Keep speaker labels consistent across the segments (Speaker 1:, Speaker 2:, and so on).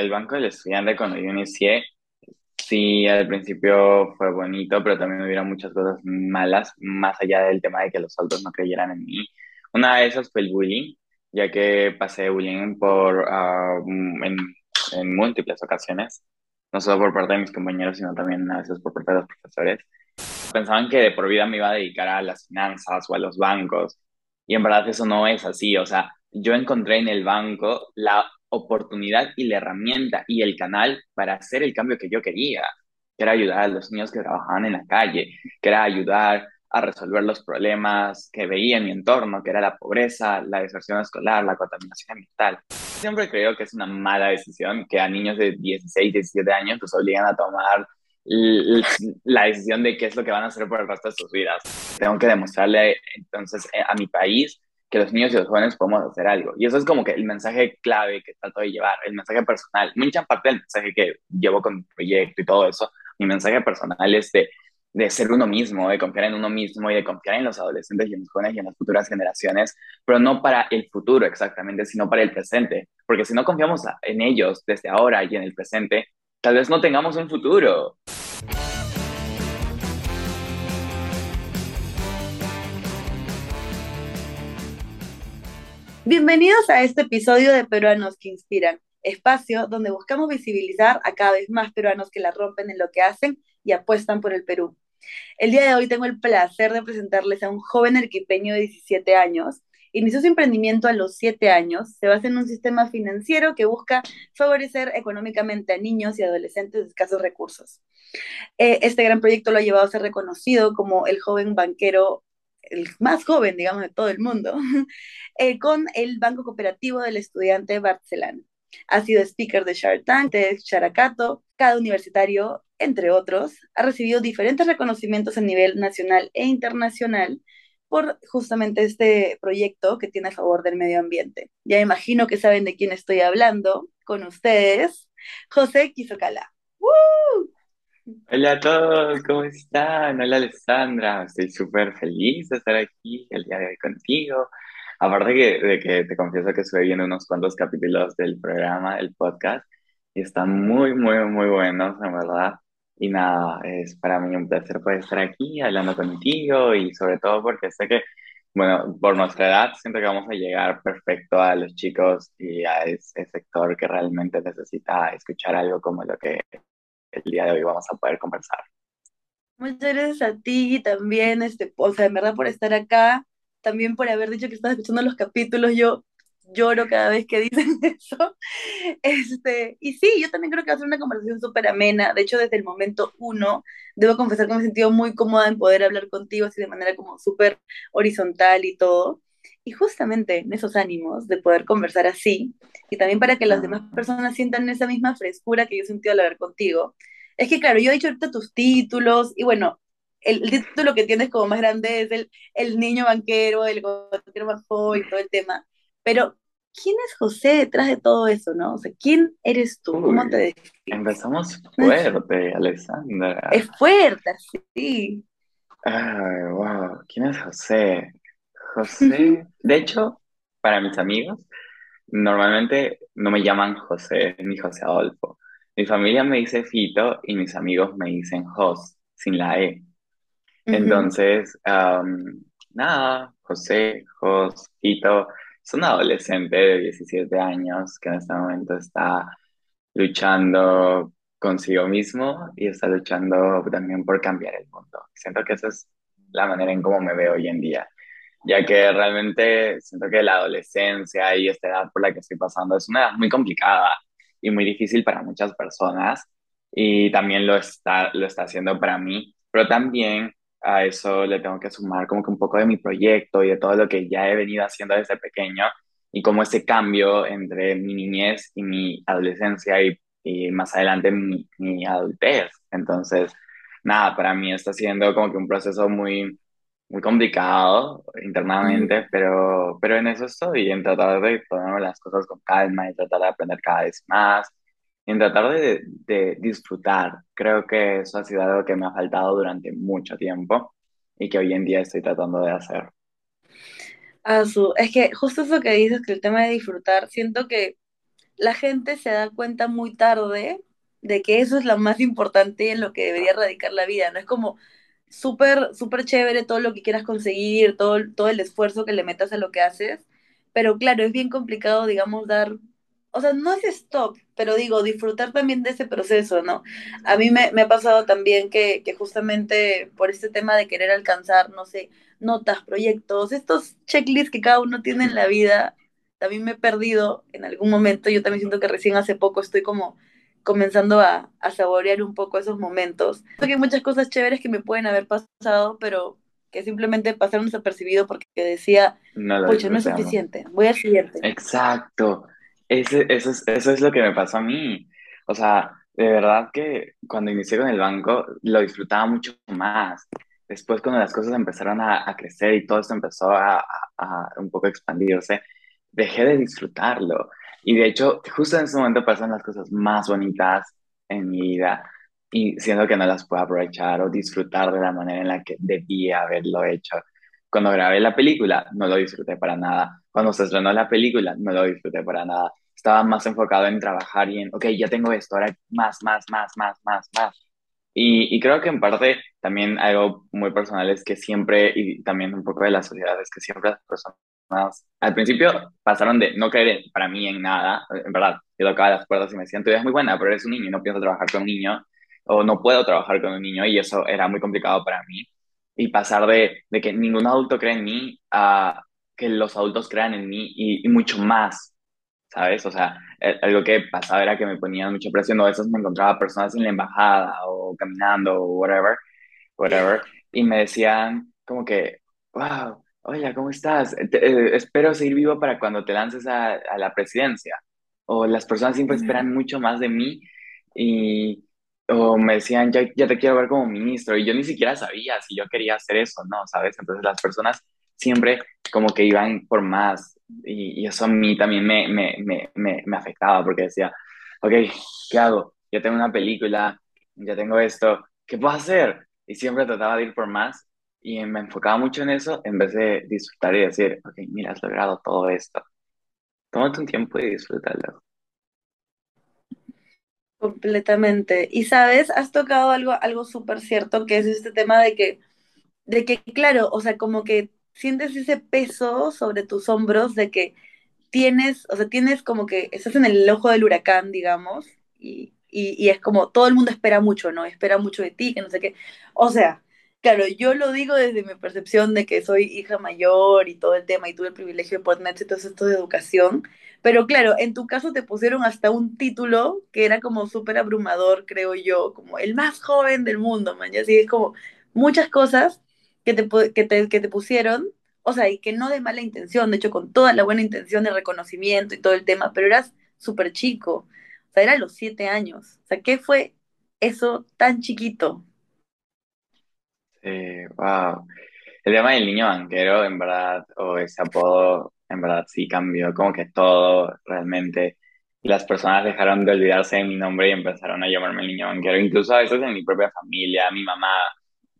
Speaker 1: el Banco del Estudiante cuando yo inicié, sí, al principio fue bonito, pero también hubiera muchas cosas malas, más allá del tema de que los adultos no creyeran en mí. Una de esas fue el bullying, ya que pasé bullying por, ah, en, en múltiples ocasiones, no solo por parte de mis compañeros, sino también a veces por parte de los profesores. Pensaban que de por vida me iba a dedicar a las finanzas o a los bancos, y en verdad eso no es así, o sea, yo encontré en el banco la oportunidad y la herramienta y el canal para hacer el cambio que yo quería, que era ayudar a los niños que trabajaban en la calle, que era ayudar a resolver los problemas que veía en mi entorno, que era la pobreza, la deserción escolar, la contaminación ambiental. Siempre creo que es una mala decisión que a niños de 16, 17 años los obligan a tomar la decisión de qué es lo que van a hacer por el resto de sus vidas. Tengo que demostrarle entonces eh, a mi país que los niños y los jóvenes podemos hacer algo. Y eso es como que el mensaje clave que trato de llevar, el mensaje personal. Mucha parte del mensaje que llevo con mi proyecto y todo eso, mi mensaje personal es de, de ser uno mismo, de confiar en uno mismo y de confiar en los adolescentes y en los jóvenes y en las futuras generaciones, pero no para el futuro exactamente, sino para el presente. Porque si no confiamos en ellos desde ahora y en el presente, tal vez no tengamos un futuro.
Speaker 2: Bienvenidos a este episodio de Peruanos que Inspiran, espacio donde buscamos visibilizar a cada vez más peruanos que la rompen en lo que hacen y apuestan por el Perú. El día de hoy tengo el placer de presentarles a un joven arquipeño de 17 años. Inició su emprendimiento a los 7 años, se basa en un sistema financiero que busca favorecer económicamente a niños y adolescentes de escasos recursos. Eh, este gran proyecto lo ha llevado a ser reconocido como el joven banquero el más joven, digamos, de todo el mundo, eh, con el Banco Cooperativo del Estudiante Barcelona. Ha sido speaker de Shark Tank, de Characato, cada universitario, entre otros. Ha recibido diferentes reconocimientos a nivel nacional e internacional por justamente este proyecto que tiene a favor del medio ambiente. Ya imagino que saben de quién estoy hablando con ustedes, José Quizocala. ¡Woo!
Speaker 1: Hola a todos, ¿cómo están? Hola Alessandra, estoy súper feliz de estar aquí el día de hoy contigo. Aparte que, de que te confieso que estuve viendo unos cuantos capítulos del programa, del podcast, y están muy, muy, muy buenos, en verdad. Y nada, es para mí un placer poder estar aquí hablando contigo y sobre todo porque sé que, bueno, por nuestra edad siento que vamos a llegar perfecto a los chicos y a ese sector que realmente necesita escuchar algo como lo que el día de hoy vamos a poder conversar.
Speaker 2: Muchas gracias a ti también, este, o sea, en verdad por estar acá, también por haber dicho que estás escuchando los capítulos, yo lloro cada vez que dicen eso. Este, y sí, yo también creo que va a ser una conversación súper amena. De hecho, desde el momento uno, debo confesar que me he sentido muy cómoda en poder hablar contigo así de manera como súper horizontal y todo. Y justamente en esos ánimos de poder conversar así, y también para que las demás personas sientan esa misma frescura que yo he sentido al hablar contigo, es que claro, yo he dicho ahorita tus títulos, y bueno, el, título que tienes como más grande es el, el niño banquero, el banquero más joven, todo el tema, pero ¿quién es José detrás de todo eso, no? O sea, ¿quién eres tú? ¿Cómo te defines?
Speaker 1: Empezamos fuerte, Alessandra.
Speaker 2: Es fuerte, sí.
Speaker 1: Ay, wow, ¿quién es José? José, de hecho, para mis amigos, normalmente no me llaman José ni José Adolfo. Mi familia me dice Fito y mis amigos me dicen Jos, sin la E. Entonces, nada, José, Jos, Fito, es un adolescente de 17 años que en este momento está luchando consigo mismo y está luchando también por cambiar el mundo. Siento que esa es la manera en cómo me veo hoy en día ya que realmente siento que la adolescencia y esta edad por la que estoy pasando es una edad muy complicada y muy difícil para muchas personas y también lo está, lo está haciendo para mí, pero también a eso le tengo que sumar como que un poco de mi proyecto y de todo lo que ya he venido haciendo desde pequeño y como ese cambio entre mi niñez y mi adolescencia y, y más adelante mi, mi adultez. Entonces, nada, para mí está siendo como que un proceso muy muy complicado internamente, pero, pero en eso estoy, en tratar de ponerme las cosas con calma y tratar de aprender cada vez más, y en tratar de, de disfrutar. Creo que eso ha sido algo que me ha faltado durante mucho tiempo y que hoy en día estoy tratando de hacer.
Speaker 2: Su, es que justo eso que dices, que el tema de disfrutar, siento que la gente se da cuenta muy tarde de que eso es lo más importante en lo que debería radicar la vida, ¿no? Es como súper, súper chévere todo lo que quieras conseguir, todo, todo el esfuerzo que le metas a lo que haces, pero claro, es bien complicado, digamos, dar, o sea, no es stop, pero digo, disfrutar también de ese proceso, ¿no? A mí me, me ha pasado también que, que justamente por este tema de querer alcanzar, no sé, notas, proyectos, estos checklists que cada uno tiene en la vida, también me he perdido en algún momento, yo también siento que recién hace poco estoy como comenzando a, a saborear un poco esos momentos. Creo que hay muchas cosas chéveres que me pueden haber pasado, pero que simplemente pasaron desapercibido porque decía,
Speaker 1: No
Speaker 2: pucha, no es suficiente, voy al siguiente.
Speaker 1: Exacto. Ese, eso es, eso es lo que me pasó a mí. O sea, de verdad que cuando inicié con el banco lo disfrutaba mucho más. Después, cuando las cosas empezaron a, a crecer y todo esto empezó a, a- a un poco expandirse, dejé de disfrutarlo. Y de hecho, justo en ese momento pasan las cosas más bonitas en mi vida y siento que no las puedo aprovechar o disfrutar de la manera en la que debía haberlo hecho. Cuando grabé la película, no lo disfruté para nada. Cuando se estrenó la película, no lo disfruté para nada. Estaba más enfocado en trabajar y en, ok, ya tengo esto, ahora más, más, más, más, más, más. Y, y creo que en parte también algo muy personal es que siempre, y también un poco de la sociedad, es que siempre las personas al principio pasaron de no creer para mí en nada, en verdad, yo tocaba las puertas y me decían, tú eres muy buena, pero eres un niño y no pienso trabajar con un niño, o no puedo trabajar con un niño, y eso era muy complicado para mí. Y pasar de, de que ningún adulto cree en mí a que los adultos crean en mí y, y mucho más. ¿sabes? O sea, eh, algo que pasaba era que me ponían mucha presión, o a veces me encontraba personas en la embajada o caminando o whatever, whatever, y me decían como que, wow, hola, ¿cómo estás? Eh, te- eh, espero seguir vivo para cuando te lances a, a la presidencia. O las personas siempre esperan mucho más de mí y, o me decían, ya, ya te quiero ver como ministro, y yo ni siquiera sabía si yo quería hacer eso, ¿no? ¿Sabes? Entonces las personas siempre como que iban por más y, y eso a mí también me, me, me, me, me afectaba porque decía, ok, ¿qué hago? Ya tengo una película, ya tengo esto, ¿qué puedo hacer? Y siempre trataba de ir por más y me enfocaba mucho en eso en vez de disfrutar y decir, ok, mira, has logrado todo esto. Tómate un tiempo y disfrútalo.
Speaker 2: Completamente. Y sabes, has tocado algo, algo súper cierto, que es este tema de que, de que, claro, o sea, como que sientes ese peso sobre tus hombros de que tienes, o sea, tienes como que estás en el ojo del huracán, digamos, y, y, y es como todo el mundo espera mucho, ¿no? Espera mucho de ti, que no sé qué. O sea, claro, yo lo digo desde mi percepción de que soy hija mayor y todo el tema, y tuve el privilegio de poder tener todo esto de educación, pero claro, en tu caso te pusieron hasta un título que era como súper abrumador, creo yo, como el más joven del mundo, man, y así es como muchas cosas que te, que te, que te pusieron o sea, y que no de mala intención, de hecho con toda la buena intención de reconocimiento y todo el tema, pero eras súper chico, o sea, era a los siete años, o sea, ¿qué fue eso tan chiquito?
Speaker 1: Eh, wow. El tema del niño banquero, en verdad, o ese apodo, en verdad sí cambió como que todo realmente. Las personas dejaron de olvidarse de mi nombre y empezaron a llamarme el niño banquero. Incluso a veces en mi propia familia, mi mamá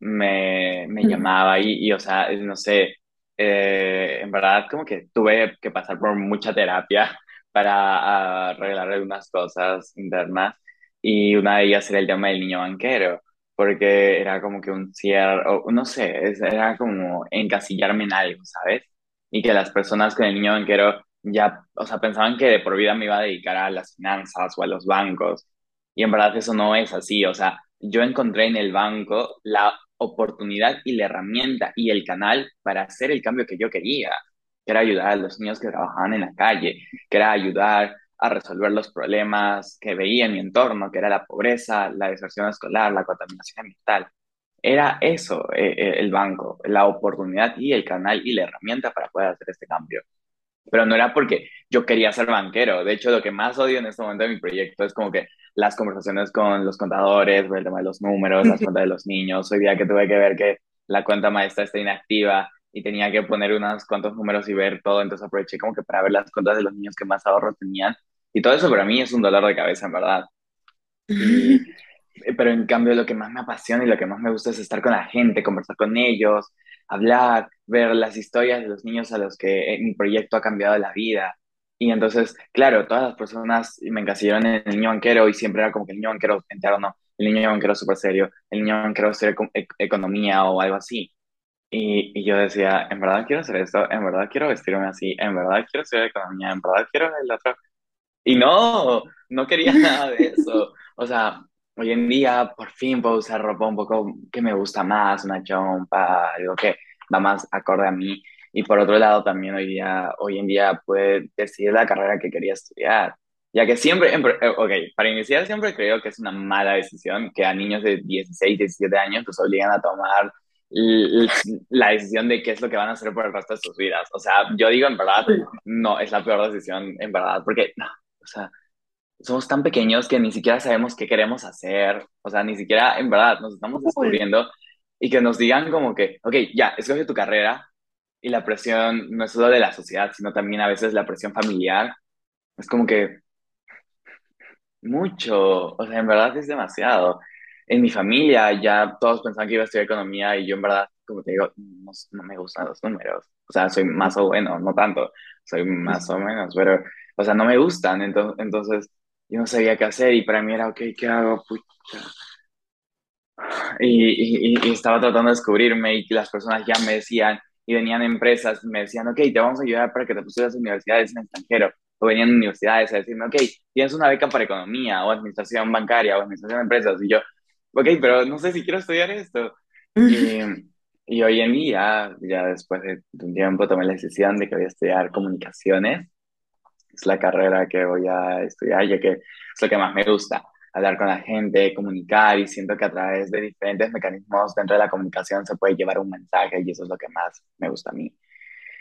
Speaker 1: me, me llamaba y, y, o sea, no sé, eh, en verdad como que tuve que pasar por mucha terapia para arreglar algunas cosas internas y una de ellas era el tema del niño banquero porque era como que un cierre, no sé, era como encasillarme en algo, ¿sabes? Y que las personas con el niño banquero ya, o sea, pensaban que de por vida me iba a dedicar a las finanzas o a los bancos, y en verdad eso no es así, o sea, yo encontré en el banco la oportunidad y la herramienta y el canal para hacer el cambio que yo quería, que era ayudar a los niños que trabajaban en la calle, que era ayudar a resolver los problemas que veía en mi entorno, que era la pobreza, la deserción escolar, la contaminación ambiental. Era eso, eh, eh, el banco, la oportunidad y el canal y la herramienta para poder hacer este cambio. Pero no era porque yo quería ser banquero. De hecho, lo que más odio en este momento de mi proyecto es como que las conversaciones con los contadores, el tema de los números, las cuentas de los niños. Hoy día que tuve que ver que la cuenta maestra está inactiva y tenía que poner unos cuantos números y ver todo, entonces aproveché como que para ver las cuentas de los niños que más ahorros tenían. Y todo eso para mí es un dolor de cabeza, en verdad. Y, pero en cambio lo que más me apasiona y lo que más me gusta es estar con la gente, conversar con ellos, hablar, ver las historias de los niños a los que eh, mi proyecto ha cambiado la vida. Y entonces, claro, todas las personas me encasillaron en el niño banquero y siempre era como que el niño banquero entero, no, el niño banquero súper serio, el niño banquero estudia economía o algo así. Y, y, yo decía, en verdad quiero hacer esto, en verdad quiero vestirme así, en verdad quiero estudiar economía, en verdad quiero el otro. Y no, no quería nada de eso. O sea, hoy en día por fin puedo usar ropa un poco que me gusta más, una chompa, algo que va más acorde a mí. Y por otro lado, también hoy, día, hoy en día puede decidir la carrera que quería estudiar. Ya que siempre, eh, ok, para iniciar siempre creo que es una mala decisión que a niños de 16, 17 años los obligan a tomar la decisión de qué es lo que van a hacer por el resto de sus vidas. O sea, yo digo en verdad, no, es la peor decisión en verdad, porque, no, o sea, somos tan pequeños que ni siquiera sabemos qué queremos hacer, o sea, ni siquiera en verdad nos estamos descubriendo y que nos digan como que, ok, ya, escoge tu carrera y la presión no es solo de la sociedad, sino también a veces la presión familiar, es como que mucho, o sea, en verdad es demasiado. En mi familia ya todos pensaban que iba a estudiar economía y yo en verdad, como te digo, no, me gustan los números. O sea, soy más o bueno, no tanto, soy más o menos, pero, o sea, no me gustan. Entonces, entonces yo no sabía qué hacer y para mí era, ok, ¿qué hago? Pucha. Y, y, estaba tratando de descubrirme y las personas ya me decían, y venían empresas, me decían, ok, te vamos a ayudar para que te pusieras universidades en extranjero o venían universidades a decirme, ok, tienes una beca para economía o administración bancaria o administración de empresas. Y yo, ok, pero no sé si quiero estudiar esto. Y, y hoy en día, ya después de un tiempo, tomé la decisión de que voy a estudiar comunicaciones. Es la carrera que voy a estudiar, ya es lo que más me gusta, hablar con la gente, comunicar, y siento que a través de diferentes mecanismos dentro de la comunicación se puede llevar un mensaje, y eso es lo que más me gusta a mí.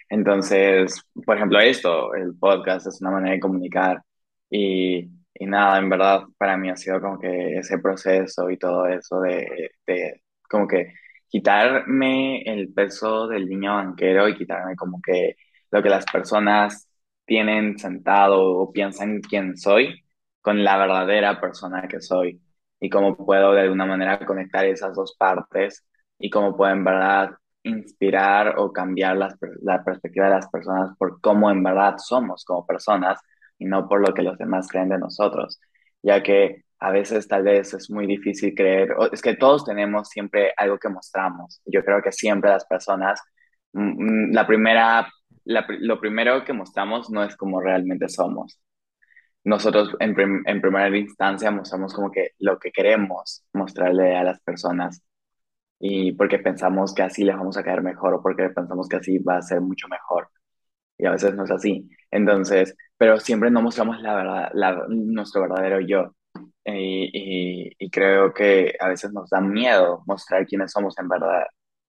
Speaker 1: Entonces, por ejemplo, esto, el podcast es una manera de comunicar y y nada, en verdad para mí ha sido como que ese proceso y todo eso de, de como que quitarme el peso del niño banquero y quitarme como que lo que las personas tienen sentado o piensan quién soy con la verdadera persona que soy y cómo puedo de alguna manera conectar esas dos partes y cómo puedo en verdad inspirar o cambiar las, la perspectiva de las personas por cómo en verdad somos como personas y no por lo que los demás creen de nosotros, ya que a veces tal vez es muy difícil creer, es que todos tenemos siempre algo que mostramos. Yo creo que siempre las personas, mm, mm, la lo primero que mostramos no es como realmente somos. Nosotros en, en primera instancia mostramos como que lo que queremos mostrarle a las personas y porque pensamos que así les vamos a caer mejor o porque pensamos que así va a ser mucho mejor. Y a veces no es así. Entonces, pero siempre no mostramos la verdad, la, nuestro verdadero yo. Y, y, creo que a veces nos da miedo mostrar quiénes somos en verdad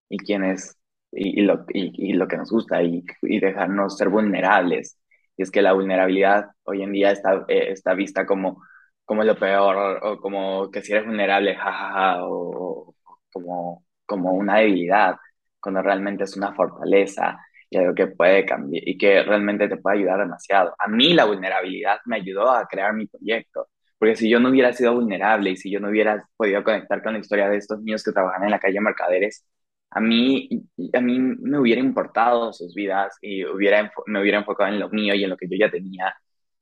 Speaker 1: y quiénes y, y, lo, y, lo que nos gusta y, dejarnos ser vulnerables. Y es que la vulnerabilidad hoy en día está, eh, está vista como, como lo peor o como que si eres vulnerable, jajaja, o, o como, como una debilidad, cuando realmente es una fortaleza y algo que puede cambiar y que realmente te puede ayudar demasiado. A mí la vulnerabilidad me ayudó a crear mi proyecto, porque si yo no hubiera sido vulnerable y si yo no hubiera podido conectar con la historia de estos niños que trabajan en la calle Mercaderes, a mí, a mí me hubiera importado sus vidas y hubiera, me hubiera enfocado en lo mío y en lo que yo ya tenía,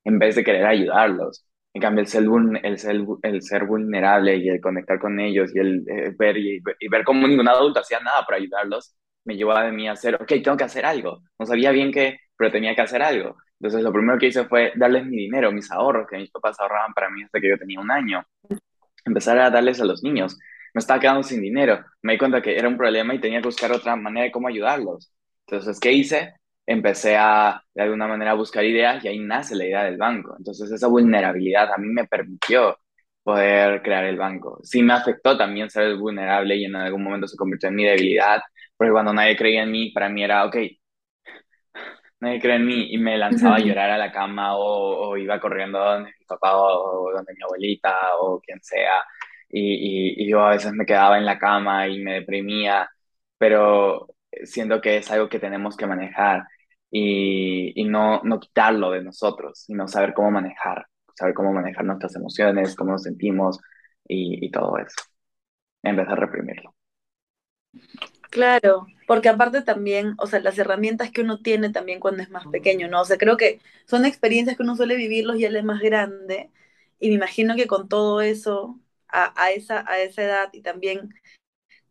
Speaker 1: en vez de querer ayudarlos. En cambio, el ser, el ser, el ser vulnerable y el conectar con ellos y el eh, ver y, ver cómo ningún adulto hacía nada para ayudarlos, me llevaba de mí a hacer, ok, tengo que hacer algo. No sabía bien qué, pero tenía que hacer algo. Entonces lo primero que hice fue darles mi dinero, mis ahorros, que mis papás ahorraban para mí desde que yo tenía un año. Empezar a darles a los niños. Me estaba quedando sin dinero. Me di cuenta que era un problema y tenía que buscar otra manera de cómo ayudarlos. Entonces, ¿qué hice? Empecé a, de alguna manera, a buscar ideas y ahí nace la idea del banco. Entonces, esa vulnerabilidad a mí me permitió poder crear el banco. Sí me afectó también ser vulnerable y en algún momento se convirtió en mi debilidad, porque cuando nadie creía en mí, para mí era, ok, nadie cree en mí y me lanzaba a llorar a la cama o, iba corriendo donde mi papá o, donde mi abuelita o quien sea. Y, y, yo a veces me quedaba en la cama y me deprimía, pero siento que es algo que tenemos que manejar y, y no, no quitarlo de nosotros, sino saber cómo manejar, saber cómo manejar nuestras emociones, cómo nos sentimos y, y todo eso, en vez de reprimirlo.
Speaker 2: Claro, porque aparte también, o sea, las herramientas que uno tiene también cuando es más pequeño, ¿no? O sea, creo que son experiencias que uno suele vivirlos ya él es más grande y me imagino que con todo eso, a, a esa, a esa edad y también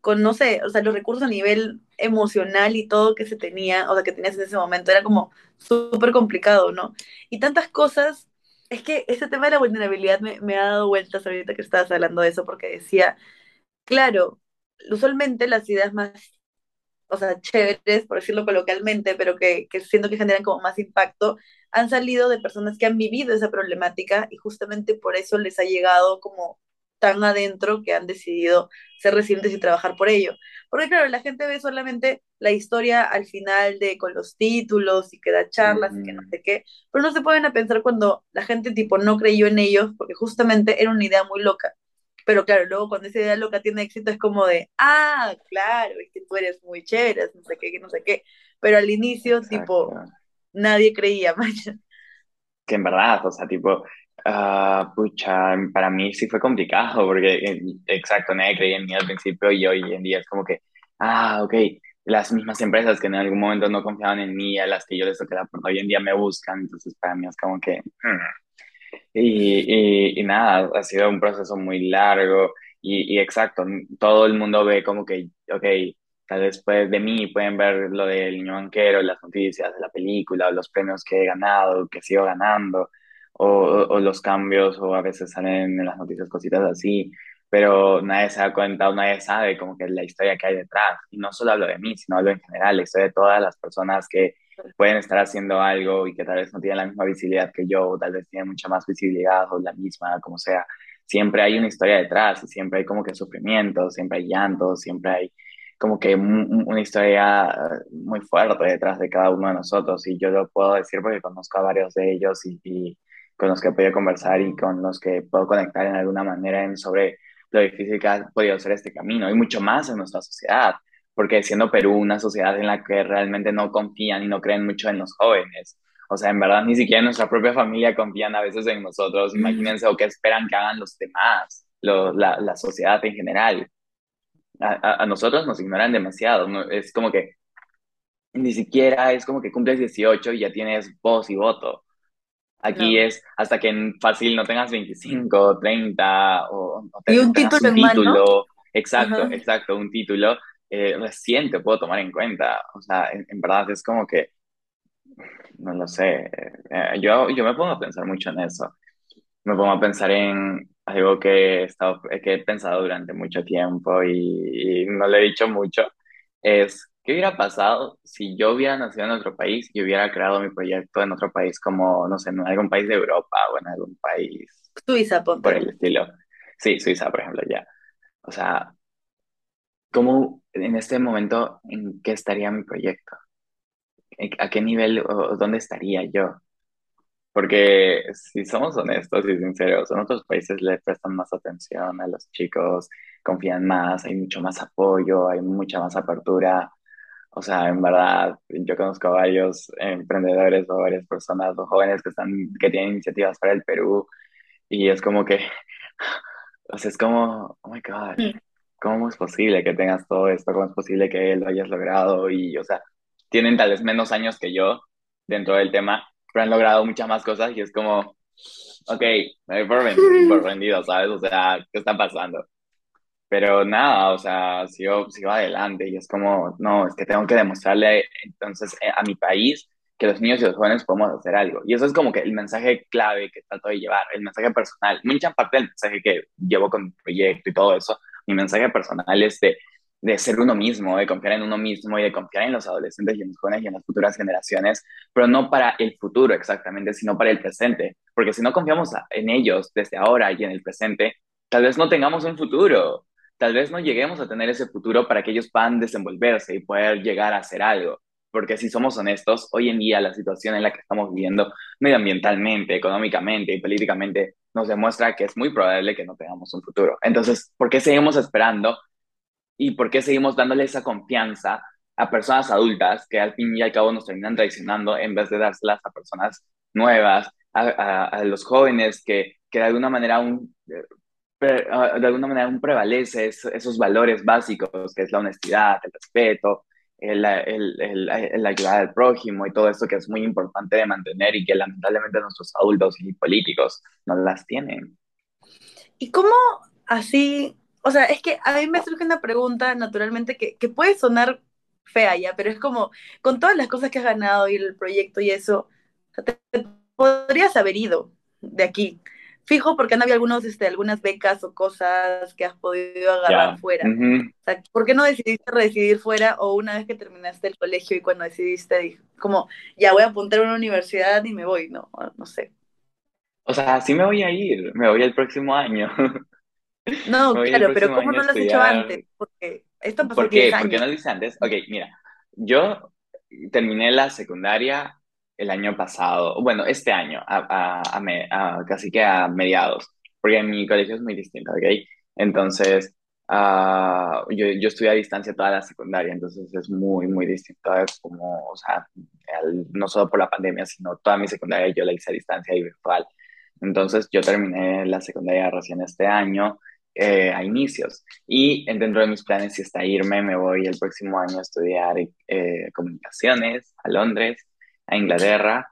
Speaker 2: con, no sé, o sea, los recursos a nivel emocional y todo que se tenía, o sea, que tenías en ese momento, era como súper complicado, ¿no? Y tantas cosas, es que ese tema de la vulnerabilidad me, me ha dado vueltas ahorita que estabas hablando de eso, porque decía, claro, usualmente las ideas más o sea, chéveres, por decirlo coloquialmente, pero que, que siento que generan como más impacto, han salido de personas que han vivido esa problemática y justamente por eso les ha llegado como tan adentro que han decidido ser resilientes y trabajar por ello. Porque claro, la gente ve solamente la historia al final de con los títulos y que da charlas y que no sé qué, pero no se pueden a pensar cuando la gente tipo no creyó en ellos porque justamente era una idea muy loca. Pero claro, luego cuando esa idea loca tiene éxito es como de, ah, claro, es que tú eres muy chévere, no sé qué, que no sé qué. Pero al inicio, tipo, nadie creía, macho.
Speaker 1: que en verdad, o sea, tipo, ah, pucha, para mí sí fue complicado porque, eh, exacto, nadie en mí al principio y hoy en día es como que, ah, ok, las mismas empresas que en algún momento no confiaban en mí, a las que yo les toqué la hoy en día me buscan, entonces para mí es como que, hmm. y, y, nada, ha sido un proceso muy largo y, y exacto, todo el mundo ve como que, ok, tal vez de mí pueden ver lo del niño banquero, las noticias de la película, los premios que he ganado, que sigo ganando, o, o, los cambios, o a veces salen en las noticias cositas así, pero nadie se da cuenta o nadie sabe como que la historia que hay detrás. Y no solo hablo de mí, sino hablo en general, la historia de todas las personas que pueden estar haciendo algo y que tal vez no tienen la misma visibilidad que yo, o tal vez tienen mucha más visibilidad o la misma, como sea. Siempre hay una historia detrás y siempre hay como que sufrimiento, siempre hay llanto, siempre hay como que un- una historia muy fuerte detrás de cada uno de nosotros y yo lo puedo decir porque conozco a varios de ellos y, y con los que he podido conversar y con los que puedo conectar en alguna manera en sobre lo difícil que ha podido ser este camino y mucho más en nuestra sociedad porque siendo Perú una sociedad en la que realmente no confían y no creen mucho en los jóvenes. O sea, en verdad ni siquiera nuestra propia familia confían a veces en nosotros. Imagínense o qué esperan que hagan los demás, lo- la, la sociedad en general. A, a- a nosotros nos ignoran demasiado. Es como que ni siquiera es como que cumples 18 y ya tienes voz y voto. Aquí
Speaker 2: No.
Speaker 1: es hasta que en fácil no tengas 25, 30 o, o
Speaker 2: Y un título
Speaker 1: un título, exacto,
Speaker 2: ajá,
Speaker 1: exacto, un título, eh, recién te puedo tomar en cuenta. O sea, en, en verdad es como que, no lo sé, eh, yo, yo me pongo a pensar mucho en eso. Me pongo a pensar en algo que he estado, que he pensado durante mucho tiempo y, y no le he dicho mucho, es, ¿qué hubiera pasado si yo hubiera nacido en otro país y hubiera creado mi proyecto en otro país como, no sé, en algún país de Europa o en algún país
Speaker 2: Suiza,
Speaker 1: por
Speaker 2: ponte.
Speaker 1: el estilo? Sí, Suiza, por ejemplo, ya. O sea, ¿cómo en este momento en qué estaría mi proyecto? ¿En- ¿A qué nivel o dónde estaría yo? Porque si somos honestos y sinceros, en otros países le prestan más atención a los chicos, confían más, hay mucho más apoyo, hay mucha más apertura. O sea, en verdad, yo conozco a varios emprendedores o varias personas o jóvenes que están, que tienen iniciativas para el Perú y es como que, o sea, es como, oh my God,
Speaker 2: Mm.
Speaker 1: ¿cómo es posible que tengas todo esto? ¿Cómo es posible que lo hayas logrado? Y, o sea, tienen tal vez menos años que yo dentro del tema, pero han logrado muchas más cosas y es como, ok, me doy por, por rendido, ¿sabes? O sea, ¿qué está pasando? Pero nada, o sea, sigo, sigo adelante y es como, no, es que tengo que demostrarle entonces eh, a mi país que los niños y los jóvenes podemos hacer algo. Y eso es como que el mensaje clave que trato de llevar, el mensaje personal. Mucha parte del mensaje que llevo con mi proyecto y todo eso, mi mensaje personal es de, de ser uno mismo, de confiar en uno mismo y de confiar en los adolescentes y en los jóvenes y en las futuras generaciones, pero no para el futuro exactamente, sino para el presente. Porque si no confiamos en ellos desde ahora y en el presente, tal vez no tengamos un futuro tal vez no lleguemos a tener ese futuro para que ellos puedan desenvolverse y poder llegar a hacer algo. Porque si somos honestos, hoy en día la situación en la que estamos viviendo medioambientalmente, económicamente y políticamente nos demuestra que es muy probable que no tengamos un futuro. Entonces, ¿por qué seguimos esperando y por qué seguimos dándole esa confianza a personas adultas que al fin y al cabo nos terminan traicionando en vez de dárselas a personas nuevas, a, a, los jóvenes que, que de alguna manera aún pre- ah, de alguna manera aún prevalece es- esos valores básicos, que es la honestidad, el respeto, el, el, el, el ayudar al prójimo y todo esto que es muy importante de mantener y que lamentablemente nuestros adultos y políticos no las tienen.
Speaker 2: ¿Y cómo así? O sea, es que a mí me surge una pregunta naturalmente que, que puede sonar fea ya, pero es como, con todas las cosas que has ganado y el proyecto y eso, te podrías haber ido de aquí. Fijo, porque han habido algunos, este, algunas becas o cosas que has podido agarrar fuera.
Speaker 1: Ujú.
Speaker 2: O sea, ¿por qué no decidiste residir fuera o una vez que terminaste el colegio y cuando decidiste, como, ya voy a apuntar a una universidad y me voy? No, no sé.
Speaker 1: O sea, sí me voy a ir, me voy el próximo año.
Speaker 2: No, claro, pero ¿cómo no lo has hecho antes? Porque esto pasó
Speaker 1: ¿Por
Speaker 2: 10
Speaker 1: qué? ¿Por qué no lo hice antes? Ok, mira, yo terminé la secundaria el año pasado, bueno, este año, a, a- a a- casi que a mediados, porque mi colegio es muy distinto, ¿ok? Entonces, ah, yo, yo estudié a distancia toda la secundaria, entonces es muy, muy distinto, es como, o sea, no solo por la pandemia, sino toda mi secundaria yo la hice a distancia y virtual. Entonces, yo terminé la secundaria recién este año, eh, a inicios. Y dentro de mis planes sí está irme, me voy el próximo año a estudiar eh, comunicaciones a Londres, a Inglaterra.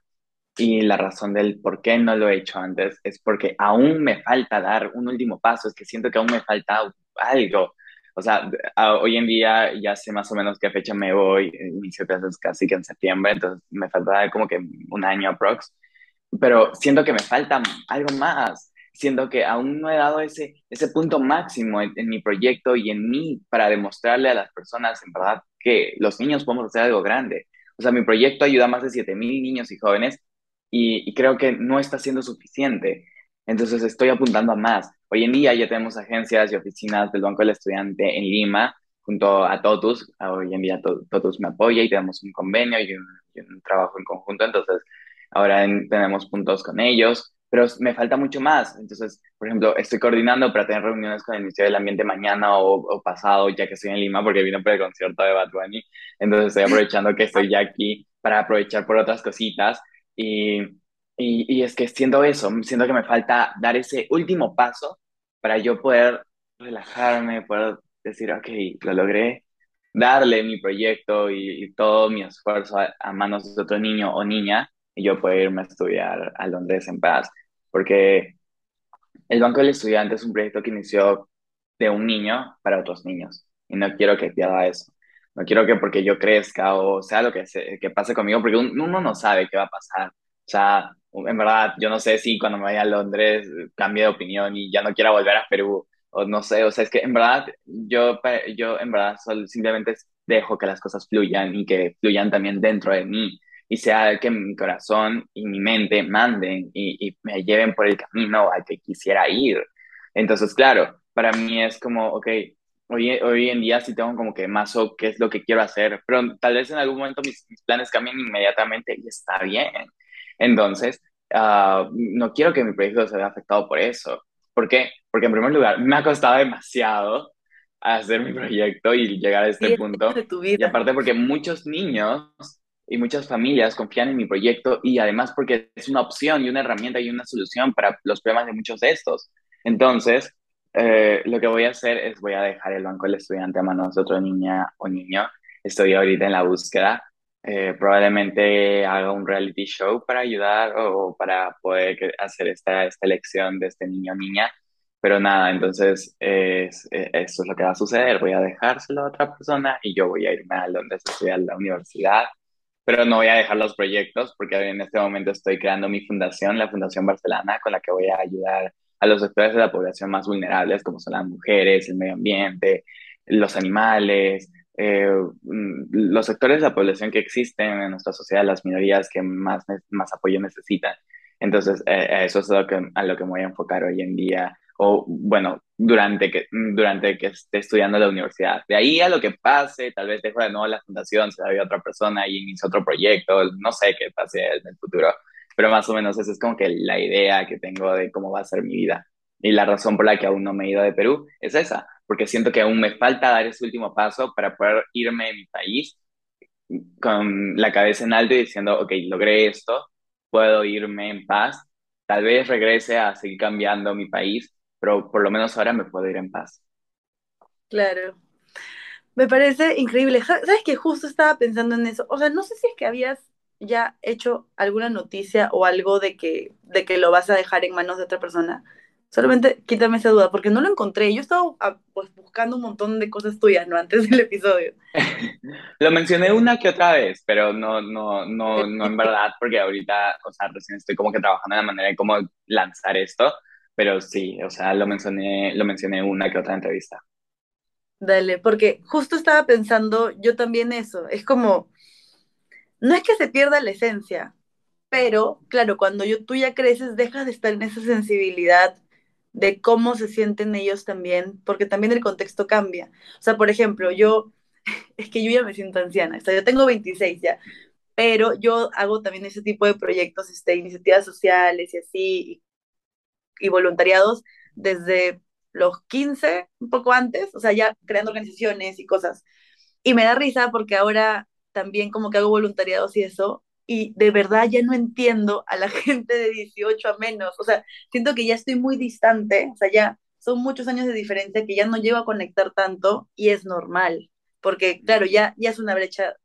Speaker 1: Y la razón del por qué no lo he hecho antes es porque aún me falta dar un último paso, es que siento que aún me falta algo. O sea, hoy en día ya sé más o menos qué fecha me voy, inicio clases casi que en septiembre, entonces me falta como que un año aprox pero siento que me falta algo más, siento que aún no he dado ese, ese punto máximo en, en mi proyecto y en mí para demostrarle a las personas en verdad que los niños podemos hacer algo grande. O sea, mi proyecto ayuda a más de 7.000 niños y jóvenes y, y creo que no está siendo suficiente. Entonces estoy apuntando a más. Hoy en día ya tenemos agencias y oficinas del Banco del Estudiante en Lima junto a TOTUS. Hoy en día To- TOTUS me apoya y tenemos un convenio y un, y un trabajo en conjunto. Entonces ahora en- tenemos puntos con ellos, pero me falta mucho más. Entonces, por ejemplo, estoy coordinando para tener reuniones con el Ministerio del Ambiente mañana o, o pasado, ya que estoy en Lima, porque vino por el concierto de Bad Bunny. Entonces, estoy aprovechando que estoy ya aquí para aprovechar por otras cositas. Y, y, y es que siento eso, siento que me falta dar ese último paso para yo poder relajarme, poder decir, ok, lo logré, darle mi proyecto y, y todo mi esfuerzo a, a manos de otro niño o niña y yo poder irme a estudiar a Londres en paz. Porque el Banco del Estudiante es un proyecto que inició de un niño para otros niños y no quiero que pierda eso. No quiero que porque yo crezca o sea lo que, se, que pase conmigo, porque un- uno no sabe qué va a pasar. O sea, en verdad, yo no sé si cuando me vaya a Londres cambie de opinión y ya no quiera volver a Perú o no sé, o sea, es que en verdad yo, yo en verdad sol- simplemente dejo que las cosas fluyan y que fluyan también dentro de mí y sea que mi corazón y mi mente manden y, y me lleven por el camino al que quisiera ir. Entonces, claro, para mí es como, ok, hoy, hoy en día sí tengo como que más o qué es lo que quiero hacer, pero tal vez en algún momento mis, mis planes cambien inmediatamente y está bien. Entonces, ah, no quiero que mi proyecto se vea afectado por eso. ¿Por qué? Porque en primer lugar, me ha costado demasiado hacer mi proyecto y llegar a este
Speaker 2: 10 años
Speaker 1: punto.
Speaker 2: de tu
Speaker 1: Y aparte porque muchos niños y muchas familias confían en mi proyecto y además porque es una opción y una herramienta y una solución para los problemas de muchos de estos. Entonces, eh, lo que voy a hacer es voy a dejar el banco del estudiante a manos de otra niña o niño. Estoy ahorita en la búsqueda. Eh, probablemente haga un reality show para ayudar o para poder hacer esta, esta elección de este niño o niña. Pero nada, entonces es, eh, eso es lo que va a suceder. Voy a dejárselo a otra persona y yo voy a irme a Londres a estudiar la universidad pero no voy a dejar los proyectos porque en este momento estoy creando mi fundación, la Fundación Barcelona, con la que voy a ayudar a los sectores de la población más vulnerables, como son las mujeres, el medio ambiente, los animales, eh, mm, los sectores de la población que existen en nuestra sociedad, las minorías que más, más apoyo necesitan. Entonces, eh, eso es lo que, a lo que me voy a enfocar hoy en día, o bueno, durante que, durante que esté estudiando en la universidad. De ahí a lo que pase, tal vez dejo de nuevo la fundación, se la doy otra persona y inicio otro proyecto, no sé qué pase en el futuro, pero más o menos esa es como que la idea que tengo de cómo va a ser mi vida. Y la razón por la que aún no me he ido de Perú es esa, porque siento que aún me falta dar ese último paso para poder irme de mi país con la cabeza en alto y diciendo, ok, logré esto, puedo irme en paz, tal vez regrese a seguir cambiando mi país, pero por lo menos ahora me puedo ir en paz.
Speaker 2: Claro. Me parece increíble. ¿Sabes que justo estaba pensando en eso? O sea, no sé si es que habías ya hecho alguna noticia o algo de que, de que lo vas a dejar en manos de otra persona. Solamente quítame esa duda, porque no lo encontré. Yo estaba ah, pues, buscando un montón de cosas tuyas, ¿no? Antes del episodio.
Speaker 1: lo mencioné una que otra vez, pero no, no, no, no en verdad, porque ahorita, o sea, recién estoy como que trabajando en la manera de cómo lanzar esto, pero sí, o sea, lo mencioné, lo mencioné una que otra entrevista.
Speaker 2: Dale, porque justo estaba pensando yo también eso. Es como, no es que se pierda la esencia, pero claro, cuando yo, tú ya creces, dejas de estar en esa sensibilidad de cómo se sienten ellos también, porque también el contexto cambia. O sea, por ejemplo, yo, es que yo ya me siento anciana, o sea, yo tengo 26 ya, pero yo hago también ese tipo de proyectos, este, iniciativas sociales y así, y, y voluntariados desde los 15, un poco antes, o sea, ya creando organizaciones y cosas. Y me da risa porque ahora también como que hago voluntariados y eso, y de verdad ya no entiendo a la gente de 18 a menos, o sea, siento que ya estoy muy distante, o sea, ya son muchos años de diferencia que ya no llego a conectar tanto y es normal, porque claro, ya, ya es una brecha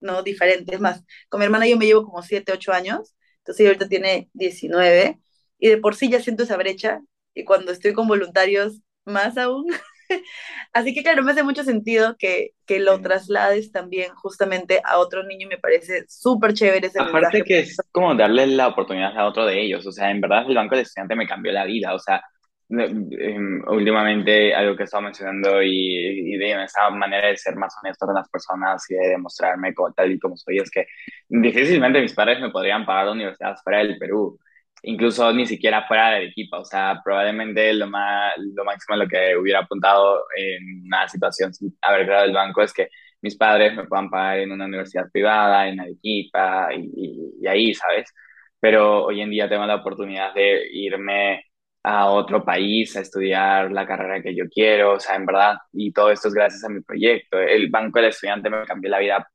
Speaker 2: no diferente, es más, con mi hermana yo me llevo como 7, 8 años, entonces ella ahorita tiene 19 y de por sí ya siento esa brecha y cuando estoy con voluntarios más aún. Así que claro, me hace mucho sentido que, que lo traslades también justamente a otro niño y me parece súper chévere ese
Speaker 1: Aparte que es como darle la oportunidad a otro de ellos, o sea, en verdad el Banco del Estudiante me cambió la vida, o sea, em, últimamente algo que he estado mencionando y, y, de esa manera de ser más honesto con las personas y de demostrarme tal y como soy es que difícilmente mis padres me podrían pagar universidades fuera del Perú incluso ni siquiera fuera del equipo, o sea, probablemente lo, más, lo máximo lo que hubiera apuntado en una situación sin haber creado el banco es que mis padres me puedan pagar en una universidad privada, en Arequipa y, y, ahí, ¿sabes? Pero hoy en día tengo la oportunidad de irme a otro país a estudiar la carrera que yo quiero, o sea, en verdad, y todo esto es gracias a mi proyecto. El Banco del Estudiante me cambió la vida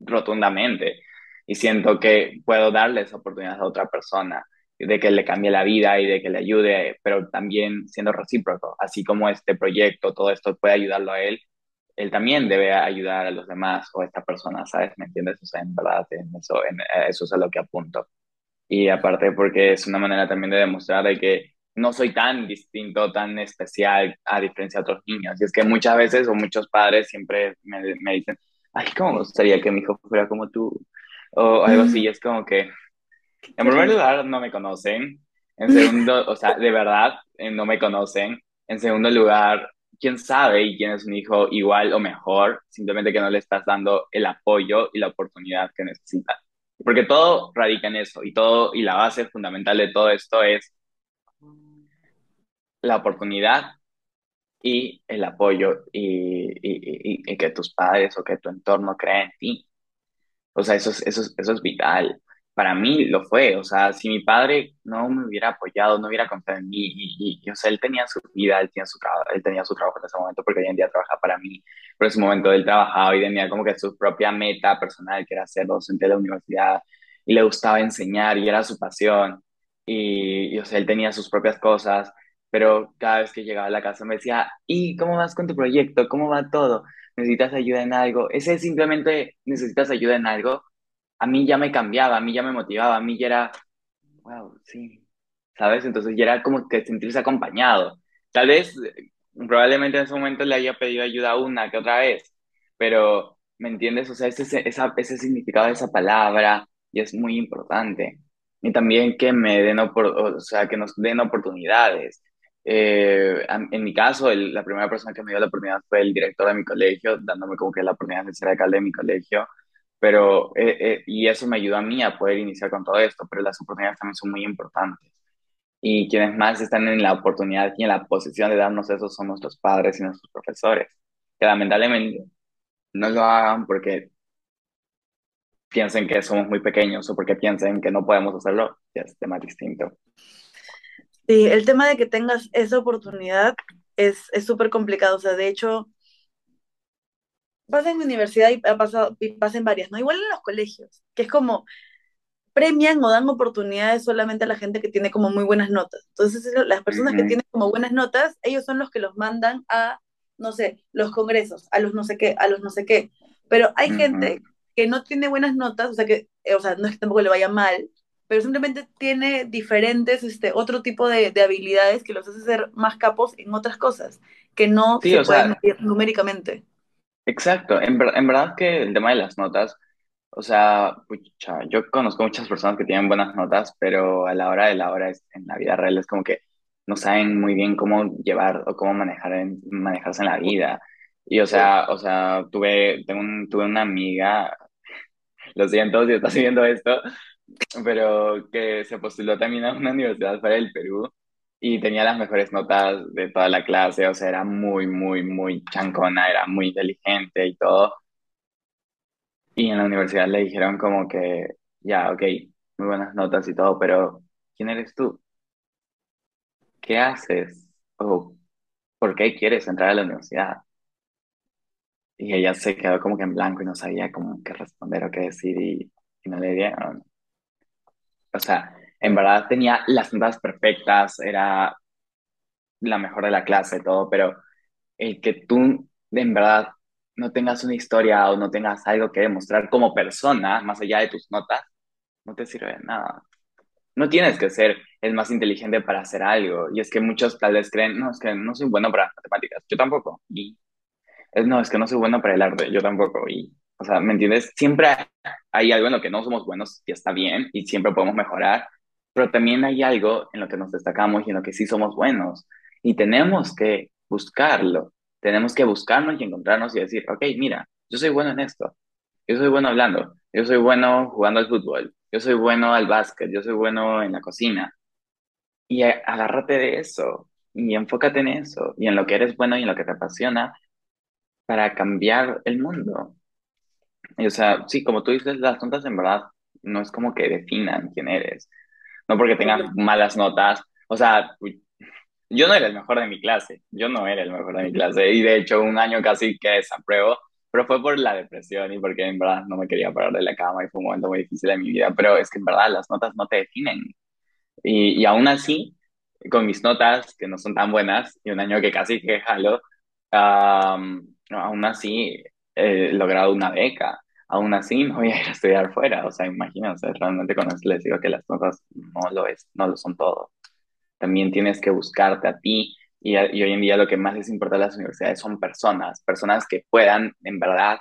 Speaker 1: rotundamente y siento que puedo darle esa oportunidad a otra persona de que le cambie la vida y de que le ayude, pero también siendo recíproco, así como este proyecto, todo esto puede ayudarlo a él, él también debe ayudar a los demás o a esta persona, ¿sabes? ¿Me entiendes? O sea, en verdad, en eso, en eso es a lo que apunto. Y aparte porque es una manera también de demostrar de que no soy tan distinto, tan especial a diferencia de otros niños. Y es que muchas veces o muchos padres siempre me, me dicen, ay, ¿cómo gustaría que mi hijo fuera como tú? O algo así, y es como que, en primer lugar, no me conocen, en segundo, o sea, de verdad, eh, no me conocen, en segundo lugar, quién sabe y quién es un hijo igual o mejor, simplemente que no le estás dando el apoyo y la oportunidad que necesita. Porque todo radica en eso y todo y la base fundamental de todo esto es la oportunidad y el apoyo y, y, y, y que tus padres o que tu entorno crea en ti. O sea, eso es, eso, eso es vital. Para mí lo fue. O sea, si mi padre no me hubiera apoyado, no hubiera confiado en mí, y, y, o sea, él tenía su vida, él tenía su, trabajo, él tenía su trabajo en ese momento, porque hoy en día trabaja para mí. Pero en ese momento él trabajaba y tenía como que su propia meta personal, que era ser docente de la universidad, y le gustaba enseñar, y era su pasión. Y, y o sea, él tenía sus propias cosas pero cada vez que llegaba a la casa me decía, ¿y cómo vas con tu proyecto? ¿Cómo va todo? ¿Necesitas ayuda en algo? Ese simplemente necesitas ayuda en algo, a mí ya me cambiaba, a mí ya me motivaba, a mí ya era, wow, sí, ¿sabes? Entonces ya era como que sentirse acompañado. Tal vez, probablemente en ese momento le haya pedido ayuda una que otra vez, pero, ¿me entiendes? O sea, ese, esa, ese significado de esa palabra y es muy importante. Y también que me den, o sea, que nos den oportunidades eh, en mi caso, la primera persona que me dio la oportunidad fue el director de mi colegio, dándome como que la oportunidad de ser alcalde de mi colegio, pero, eh, eh, y eso me ayudó a mí a poder iniciar con todo esto, pero las oportunidades también son muy importantes. Y quienes más están en la oportunidad y en la posición de darnos eso son nuestros padres y nuestros profesores, que lamentablemente no lo hagan porque piensen que somos muy pequeños o porque piensen que no podemos hacerlo, ya es tema distinto.
Speaker 2: Sí, el tema de que tengas esa oportunidad es súper complicado. O sea, de hecho, pasa en mi universidad y, ha pasado, y pasa en varias, ¿no? Igual en los colegios, que es como, premian o dan oportunidades solamente a la gente que tiene como muy buenas notas. Entonces, las personas que tienen como buenas notas, ellos son los que los mandan a, no sé, los congresos, a los no sé qué, a los no sé qué. Pero hay gente que no tiene buenas notas, o sea, que, eh, o sea, no es que tampoco le vaya mal, pero simplemente tiene diferentes, este, otro tipo de, de habilidades que los hace ser más capos en otras cosas, que no
Speaker 1: Sí,
Speaker 2: se pueden
Speaker 1: sea,
Speaker 2: medir numéricamente.
Speaker 1: exacto. En, ver- en verdad que el tema de las notas, o sea, pucha, yo conozco muchas personas que tienen buenas notas, pero a la hora de la hora es, en la vida real es como que no saben muy bien cómo llevar o cómo manejar en- manejarse en la vida. Y o sea, o sea, tuve, tengo un- tuve una amiga, lo siento si estás viendo esto, pero que se postuló también a una universidad fuera del Perú y tenía las mejores notas de toda la clase, o sea, era muy, muy, muy chancona, era muy inteligente y todo. Y en la universidad le dijeron como que, ya, ok, muy buenas notas y todo, pero ¿quién eres tú? ¿Qué haces? ¿O por qué quieres entrar a la universidad? Y ella se quedó como que en blanco y no sabía cómo qué responder o qué decir y, y no le dieron. O sea, en verdad tenía las notas perfectas, era la mejor de la clase, todo, pero el que tú en verdad no tengas una historia o no tengas algo que demostrar como persona, más allá de tus notas, no te sirve de nada. No tienes que ser el más inteligente para hacer algo. Y es que muchos tal vez creen, no, es que no soy bueno para matemáticas, yo tampoco. Y no, es que no soy bueno para el arte, yo tampoco. Y, o sea, ¿me entiendes? Siempre hay algo en lo que no somos buenos y está bien y siempre podemos mejorar, pero también hay algo en lo que nos destacamos y en lo que sí somos buenos. Y tenemos que buscarlo. Tenemos que buscarnos y encontrarnos y decir, ok, mira, yo soy bueno en esto. Yo soy bueno hablando. Yo soy bueno jugando al fútbol. Yo soy bueno al básquet. Yo soy bueno en la cocina. Y agárrate de eso. Y enfócate en eso. Y en lo que eres bueno y en lo que te apasiona para cambiar el mundo. Y, o sea, sí, como tú dices, las notas en verdad no es como que definan quién eres. No porque tengas malas notas. O sea, yo no era el mejor de mi clase. Yo no era el mejor de mi clase. Y de hecho, un año casi que desapruebo. Pero fue por la depresión y porque en verdad no me quería parar de la cama y fue un momento muy difícil de mi vida. Pero es que en verdad las notas no te definen. Y, y aún así, con mis notas, que no son tan buenas, y un año que casi que jalo, am, aún así he logrado una beca. Aún así no voy a ir a estudiar fuera. O sea, imagínense, realmente con eso les digo que las notas no lo es, no lo son todo. También tienes que buscarte a ti. Y, a- y hoy en día lo que más les importa a las universidades son personas, personas que puedan en verdad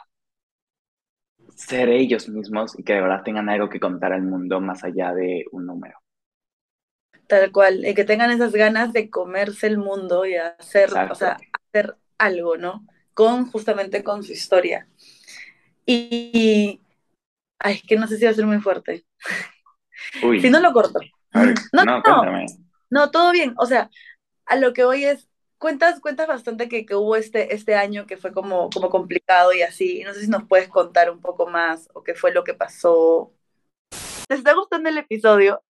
Speaker 1: ser ellos mismos y que de verdad tengan algo que contar al mundo más allá de un número.
Speaker 2: Tal cual, y que tengan esas ganas de comerse el mundo y hacer, o sea, hacer algo, ¿no? Con justamente con su historia. Y, ay, es que no sé si va a ser muy fuerte. Si no lo corto.
Speaker 1: ver,
Speaker 2: No,
Speaker 1: no,
Speaker 2: no, todo bien. O sea, a lo que voy es, cuentas, cuentas bastante que, que hubo este, este año que fue como, como complicado y así. No sé si nos puedes contar un poco más o qué fue lo que pasó. ¿Te está gustando el episodio?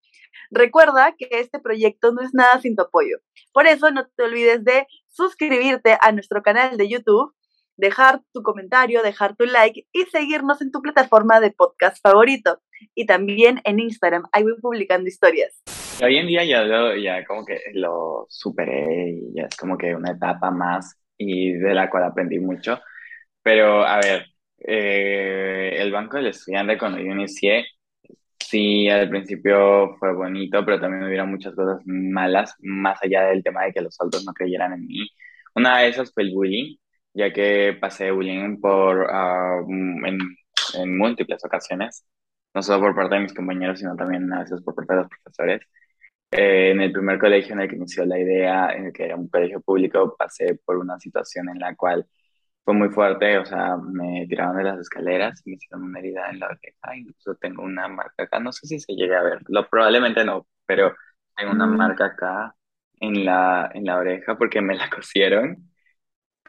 Speaker 2: Recuerda que este proyecto no es nada sin tu apoyo. Por eso no te olvides de suscribirte a nuestro canal de YouTube, dejar tu comentario, dejar tu like y seguirnos en tu plataforma de podcast favorito. Y también en Instagram, ahí voy publicando historias.
Speaker 1: Hoy en día ya, lo, ya como que lo superé y ya es como que una etapa más y de la cual aprendí mucho. Pero a ver, eh, el Banco del Estudiante cuando yo inicié, sí, al principio fue bonito, pero también hubiera muchas cosas malas, más allá del tema de que los adultos no creyeran en mí. Una de esas fue el bullying, ya que pasé bullying por, ah, en, en múltiples ocasiones, no solo por parte de mis compañeros, sino también a veces por parte de los profesores. Eh, en el primer colegio en el que inició la idea, en el que era un colegio público, pasé por una situación en la cual fue muy fuerte, o sea, me tiraron de las escaleras me hicieron una herida en la oreja, incluso tengo una marca acá, no sé si se llega a ver, lo, probablemente no, pero tengo una
Speaker 2: Mm,
Speaker 1: marca acá en la, en la oreja porque me la cosieron.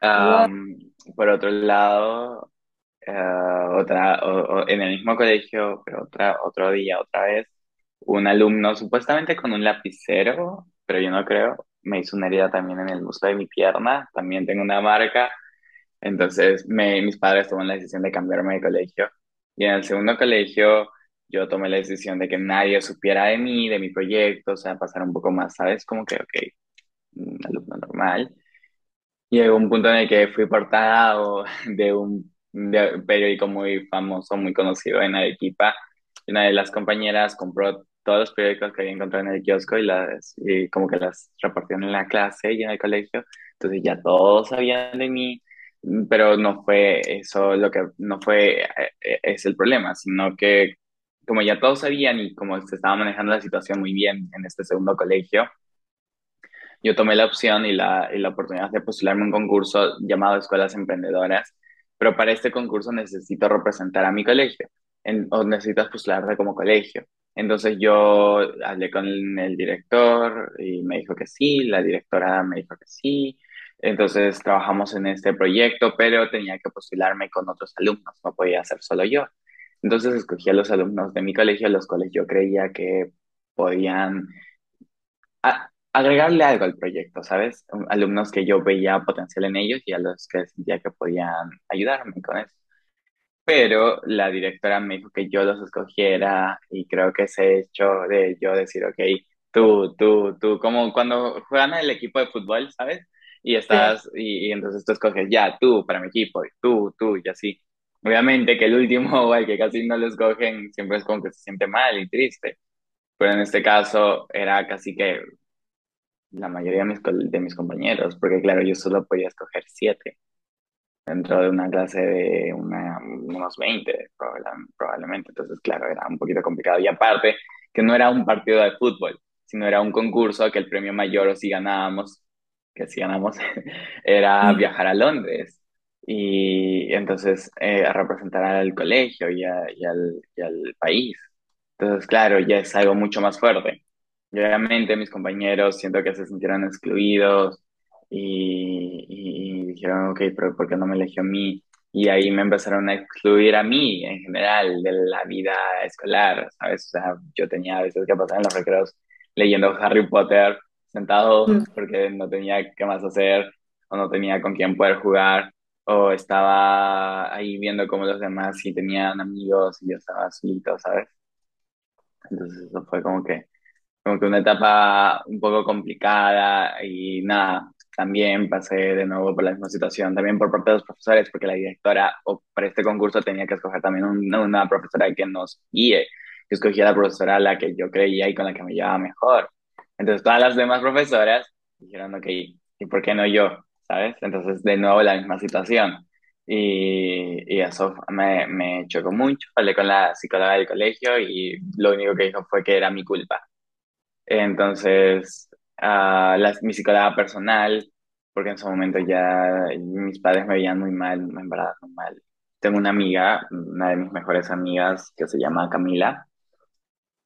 Speaker 1: Am, por otro lado, eh, otra, o- o en el mismo colegio, pero otra, otro día, otra vez, un alumno, supuestamente con un lapicero, pero yo no creo, me hizo una herida también en el muslo de mi pierna, también tengo una marca, entonces me, mis padres toman la decisión de cambiarme de colegio. Y en el segundo colegio yo tomé la decisión de que nadie supiera de mí, de mi proyecto, o sea, pasar un poco más, ¿sabes? Como que, ok, un alumno normal. Llegó un punto en el que fui portada de un de periódico muy famoso, muy conocido en Arequipa. Y Una de las compañeras compró todos los periódicos que había encontrado en el kiosco y, las, y como que las repartieron en la clase y en el colegio. Entonces ya todos sabían de mí, pero no fue eso lo que, no fue, eh, eh, es el problema, sino que como ya todos sabían y como se estaba manejando la situación muy bien en este segundo colegio, yo tomé la opción y la, y la oportunidad de postularme a un concurso llamado Escuelas Emprendedoras, pero para este concurso necesito representar a mi colegio o necesitas postularte como colegio. Entonces yo hablé con el director y me dijo que sí, la directora me dijo que sí. Entonces trabajamos en este proyecto, pero tenía que postularme con otros alumnos, no podía ser solo yo. Entonces escogí a los alumnos de mi colegio, los cuales yo creía que podían agregarle algo al proyecto, ¿sabes? Um, Alumnos que yo veía potencial en ellos y a los que sentía que podían ayudarme con eso. Pero la directora me dijo que yo los escogiera y creo que ese hecho de yo decir, ok, tú, tú, tú, como cuando juegan el equipo de fútbol, ¿sabes? Y
Speaker 2: Sí.
Speaker 1: estás, y, y entonces tú escoges, ya, tú para mi equipo, y tú, tú, y así. Obviamente que el último o el que casi no lo escogen siempre es como que se siente mal y triste. Pero en este caso era casi que la mayoría de mis, col- de mis compañeros, porque claro, yo solo podía escoger siete dentro de una clase de una, unos 20 probabla- probablemente. Entonces, claro, era un poquito complicado. Y aparte, que no era un partido de fútbol, sino era un concurso que el premio mayor, o si ganábamos, que si ganamos, era
Speaker 2: Mm.
Speaker 1: viajar a Londres. Y entonces eh, a representar al colegio y, a- y al, y al país. Entonces, claro, ya es algo mucho más fuerte. Y obviamente mis compañeros siento que se sintieron excluidos y, y- y dijeron, ok, pero ¿por qué no me eligió a mí? Y ahí me empezaron a excluir a mí en general de la vida escolar, ¿sabes? O sea, yo tenía a veces que pasar en los recreos leyendo Harry Potter sentado
Speaker 2: Mm.
Speaker 1: porque no tenía qué más hacer o no tenía con quién poder jugar o estaba ahí viendo cómo los demás sí tenían amigos y yo estaba solito, ¿sabes? Entonces eso fue como que como que una etapa un poco complicada y nada, también pasé de nuevo por la misma situación, también por parte de los profesores, porque la directora o para este concurso tenía que escoger también una, una profesora que nos guíe. Yo escogí a la profesora a la que yo creía y con la que me llevaba mejor. Entonces todas las demás profesoras dijeron, ok, ¿y por qué no yo? ¿Sabes? Entonces de nuevo la misma situación. Y, y eso me, me chocó mucho. Hablé con la psicóloga del colegio y lo único que dijo fue que era mi culpa entonces, ah, la, mi psicóloga personal, porque en su momento ya mis padres me veían muy mal, verdad, muy mal. Tengo una amiga, una de mis mejores amigas, que se llama Camila,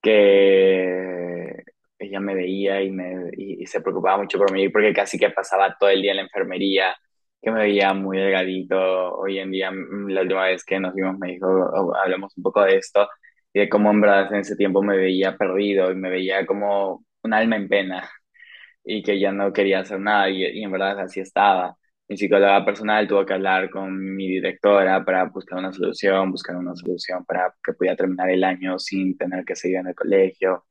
Speaker 1: que ella me veía y, me, y, se preocupaba mucho por mí, porque casi que pasaba todo el día en la enfermería, que me veía muy delgadito. Hoy en día, mm, la última vez que nos vimos, me dijo, "Oh, hablemos un poco de esto y de cómo en verdad en ese tiempo me veía perdido y me veía como un alma en pena y que ya no quería hacer nada y, y en verdad así estaba. Mi psicóloga personal tuvo que hablar con mi directora para buscar una solución, buscar una solución para que pudiera terminar el año sin tener que seguir en el colegio.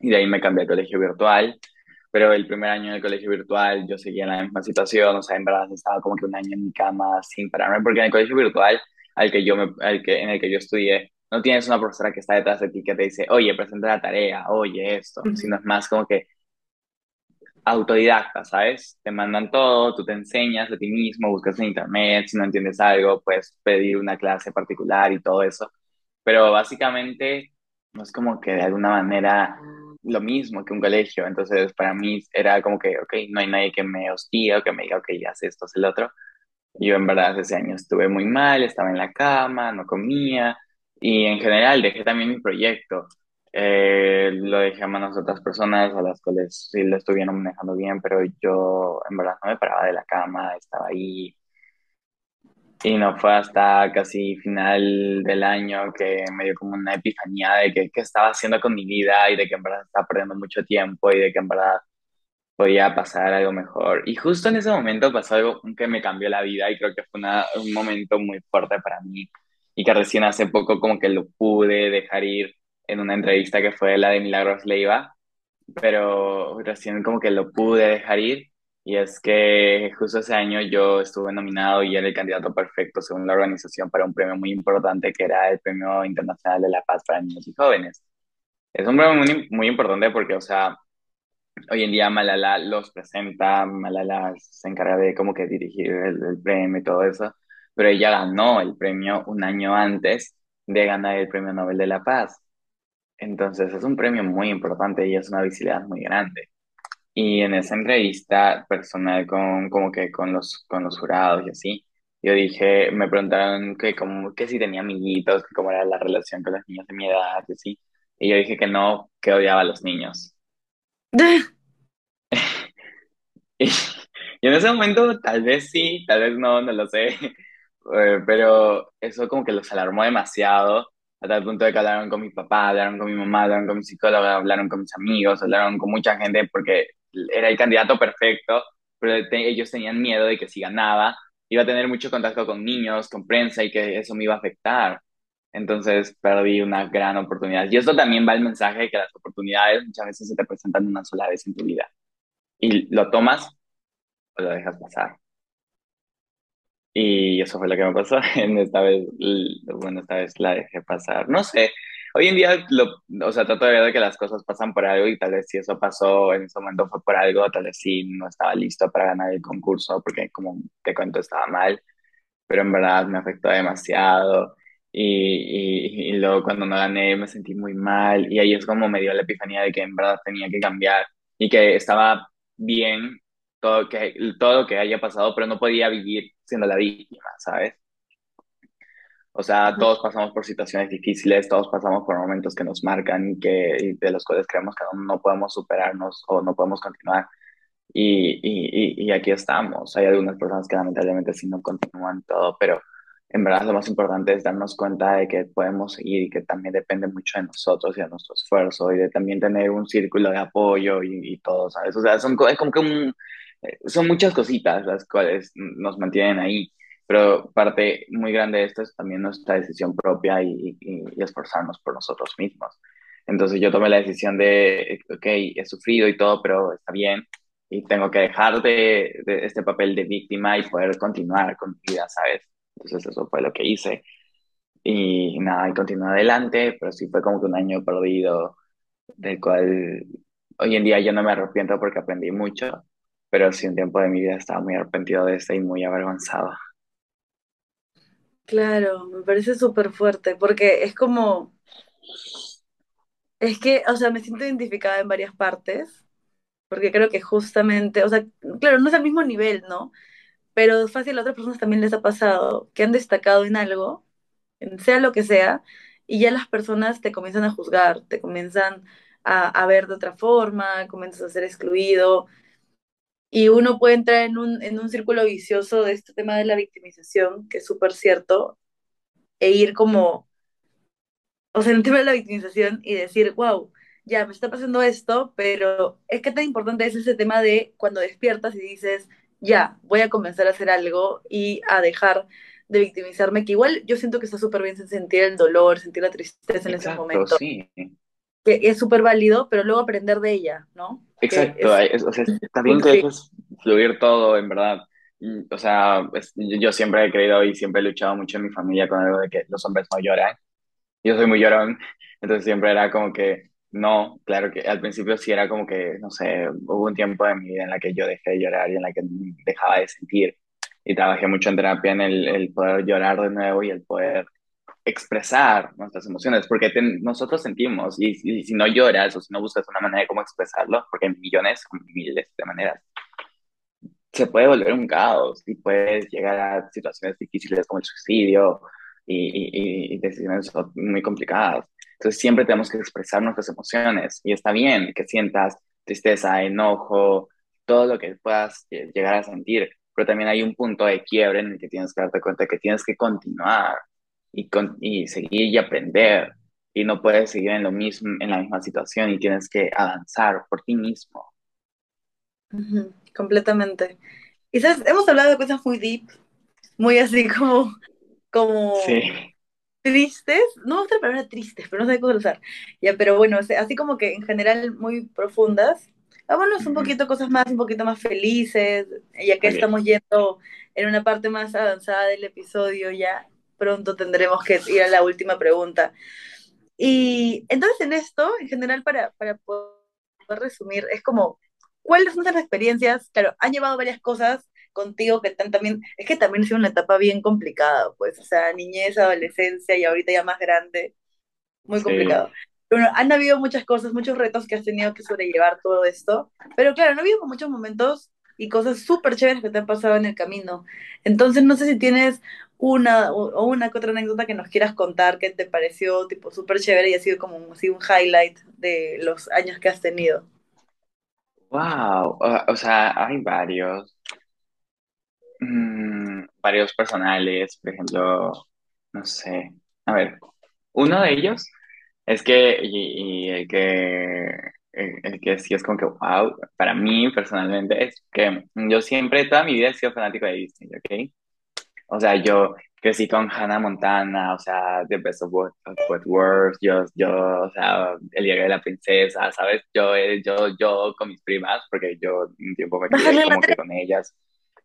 Speaker 1: Y de ahí me cambié al colegio virtual. Pero el primer año en el colegio virtual yo seguía en la misma situación, o sea, en verdad estaba como que un año en mi cama sin pararme, porque en el colegio virtual al que yo me, al que, en el que yo estudié, no tienes una profesora que está detrás de ti que te dice, oye, presenta la tarea, oye, esto,
Speaker 2: Ujú.
Speaker 1: sino es más como que autodidacta, ¿sabes? Te mandan todo, tú te enseñas a ti mismo, buscas en internet, si no entiendes algo, puedes pedir una clase particular y todo eso. Pero básicamente no es como que de alguna manera lo mismo que un colegio. Entonces, para mí era como que, ok, no hay nadie que me hostigue o que me diga, ok, haz esto, haz el otro. Yo en verdad ese año estuve muy mal, estaba en la cama, no comía y en general dejé también mi proyecto. Eh, lo dejé a manos de otras personas a las cuales sí lo estuvieron manejando bien, pero yo en verdad no me paraba de la cama, estaba ahí y no fue hasta casi final del año que me dio como una epifanía de que qué estaba haciendo con mi vida y de que en verdad estaba perdiendo mucho tiempo y de que en verdad podía pasar algo mejor. Y justo en ese momento pasó algo que me cambió la vida y creo que fue una- un momento muy fuerte para mí. Y que recién hace poco como que lo pude dejar ir en una entrevista que fue la de Milagros Leiva, pero recién como que lo pude dejar ir y es que justo ese año yo estuve nominado y era el candidato perfecto según la organización para un premio muy importante que era el Premio Internacional de la Paz para Niños y Jóvenes. Es un premio muy, muy importante porque, o sea, hoy en día Malala los presenta, Malala se encarga de como que dirigir el, el premio y todo eso, pero ella ganó el premio un año antes de ganar el Premio Nobel de la Paz. Entonces es un premio muy importante y es una visibilidad muy grande. Y en esa entrevista personal con, como que con los, con los jurados y así, yo dije, me preguntaron que, como, que si tenía amiguitos, que cómo era la relación con los niños de mi edad y así. Y yo dije que no, que odiaba a los niños. Y, y en ese momento tal vez sí, tal vez no, no lo sé. Eh, pero eso como que los alarmó demasiado, a tal punto de que hablaron con mi papá, hablaron con mi mamá, hablaron con mi psicóloga, hablaron con mis amigos, hablaron con mucha gente porque era el candidato perfecto, pero ellos tenían miedo de que si ganaba iba a tener mucho contacto con niños, con prensa y que eso me iba a afectar. Entonces perdí una gran oportunidad. Y esto también va el mensaje de que las oportunidades muchas veces se te presentan una sola vez en tu vida. Y lo tomas o lo dejas pasar. Y eso fue lo que me pasó. En esta vez, bueno, esta vez la dejé pasar. No sé, hoy en día, lo, o sea, trato de ver que las cosas pasan por algo y tal vez si eso pasó en ese momento fue por algo, tal vez sí no estaba listo para ganar el concurso porque como te cuento estaba mal, pero en verdad me afectó demasiado. Y, y, y luego cuando no gané me sentí muy mal y ahí es como me dio la epifanía de que en verdad tenía que cambiar y que estaba bien todo, que, todo lo que haya pasado, pero no podía vivir siendo la víctima, ¿sabes? O sea, todos pasamos por situaciones difíciles, todos pasamos por momentos que nos marcan y, que, y de los cuales creemos que no, no podemos superarnos o no podemos continuar. Y, y, y, aquí estamos. Hay algunas personas que lamentablemente sí no continúan todo, pero en verdad lo más importante es darnos cuenta de que podemos seguir y que también depende mucho de nosotros y de nuestro esfuerzo y de también tener un círculo de apoyo y, y todo, ¿sabes? O sea, son, es como que un, son muchas cositas las cuales nos mantienen ahí, pero parte muy grande de esto es también nuestra decisión propia y, y, y esforzarnos por nosotros mismos. Entonces yo tomé la decisión de, ok, he sufrido y todo, pero está bien y tengo que dejar de, de este papel de víctima y poder continuar con mi vida, ¿sabes? Entonces eso fue lo que hice. Y nada, y continué adelante, pero sí fue como que un año perdido, del cual hoy en día yo no me arrepiento porque aprendí mucho, pero sí un tiempo de mi vida estaba muy arrepentido de este y muy avergonzado.
Speaker 2: Claro, me parece súper fuerte, porque es como, es que, o sea, me siento identificada en varias partes, porque creo que justamente, o sea, claro, no es al mismo nivel, ¿no? Pero fácil a otras personas también les ha pasado que han destacado en algo, sea lo que sea, y ya las personas te comienzan a juzgar, te comienzan a, a ver de otra forma, comienzas a ser excluido, y uno puede entrar en un, en un círculo vicioso de este tema de la victimización, que es súper cierto, e ir como o sea, en el tema de la victimización y decir, wow, ya me está pasando esto, pero es que tan importante es ese tema de cuando despiertas y dices, ya, voy a comenzar a hacer algo y a dejar de victimizarme, que igual yo siento que está súper bien sentir el dolor, sentir la tristeza en esos
Speaker 1: Exacto,
Speaker 2: momentos,
Speaker 1: sí.
Speaker 2: Que es súper válido, pero luego aprender de ella, ¿no?
Speaker 1: Exacto,
Speaker 2: es
Speaker 1: o sea, está bien que dejes fluir todo, en verdad. O sea, es- yo yo siempre he creído y siempre he luchado mucho en mi familia con algo de que los hombres no lloran. Yo soy muy llorón, entonces siempre era como que, no, claro que al principio sí era como que, no sé, hubo un tiempo de mi vida en la que yo dejé de llorar y en la que dejaba de sentir. Y trabajé mucho en terapia en el, el poder llorar de nuevo y el poder expresar nuestras emociones, porque nosotros sentimos y, y si no lloras o si no buscas una manera de cómo expresarlo, porque hay millones, miles de maneras, se puede volver un caos y puedes llegar a situaciones difíciles como el suicidio y, y, y decisiones muy complicadas. Entonces siempre tenemos que expresar nuestras emociones y está bien que sientas tristeza, enojo, todo lo que puedas lle- llegar a sentir, pero también hay un punto de quiebre en el que tienes que darte cuenta que tienes que continuar y, con, y seguir y aprender y no puedes seguir en lo mismo, en la misma situación y tienes que avanzar por ti mismo.
Speaker 2: Completamente. Quizás hemos hablado de cosas muy deep, muy así como,
Speaker 1: Sí,
Speaker 2: como tristes, no me gusta la palabra tristes, pero no sé cómo usar. Ya, pero bueno, así como que en general muy profundas. Vámonos un poquito cosas más, un poquito más felices, ya que
Speaker 1: Ok,
Speaker 2: estamos yendo en una parte más avanzada del episodio, ya pronto tendremos que ir a la última pregunta. Y entonces en esto, en general, para, para poder resumir, es como, ¿cuáles son las experiencias? Claro, han llevado varias cosas contigo que están también, es que también ha sido una etapa bien complicada, pues, o sea, niñez, adolescencia y ahorita ya más grande, muy complicado. Bueno, han habido muchas cosas, muchos retos que has tenido que sobrellevar todo esto, pero claro, no ha habido muchos momentos y cosas súper chéveres que te han pasado en el camino. Entonces, no sé si tienes una o, una que otra anécdota que nos quieras contar que te pareció tipo súper chévere y ha sido como así un highlight de los años que has tenido.
Speaker 1: wow, o sea, hay varios, mm, varios personales, por ejemplo, no sé, a ver, uno de ellos es que, y, y el que, el, el que sí es como que, wow, para mí personalmente es que yo siempre, toda mi vida he sido fanático de Disney, ¿ok? O sea, yo crecí con Hannah Montana, o sea, The Best of Both, of yo, yo, o sea, El diario de la princesa, ¿sabes? Yo, eh, yo, yo con mis primas, porque yo un tiempo me
Speaker 2: la
Speaker 1: como que con ellas.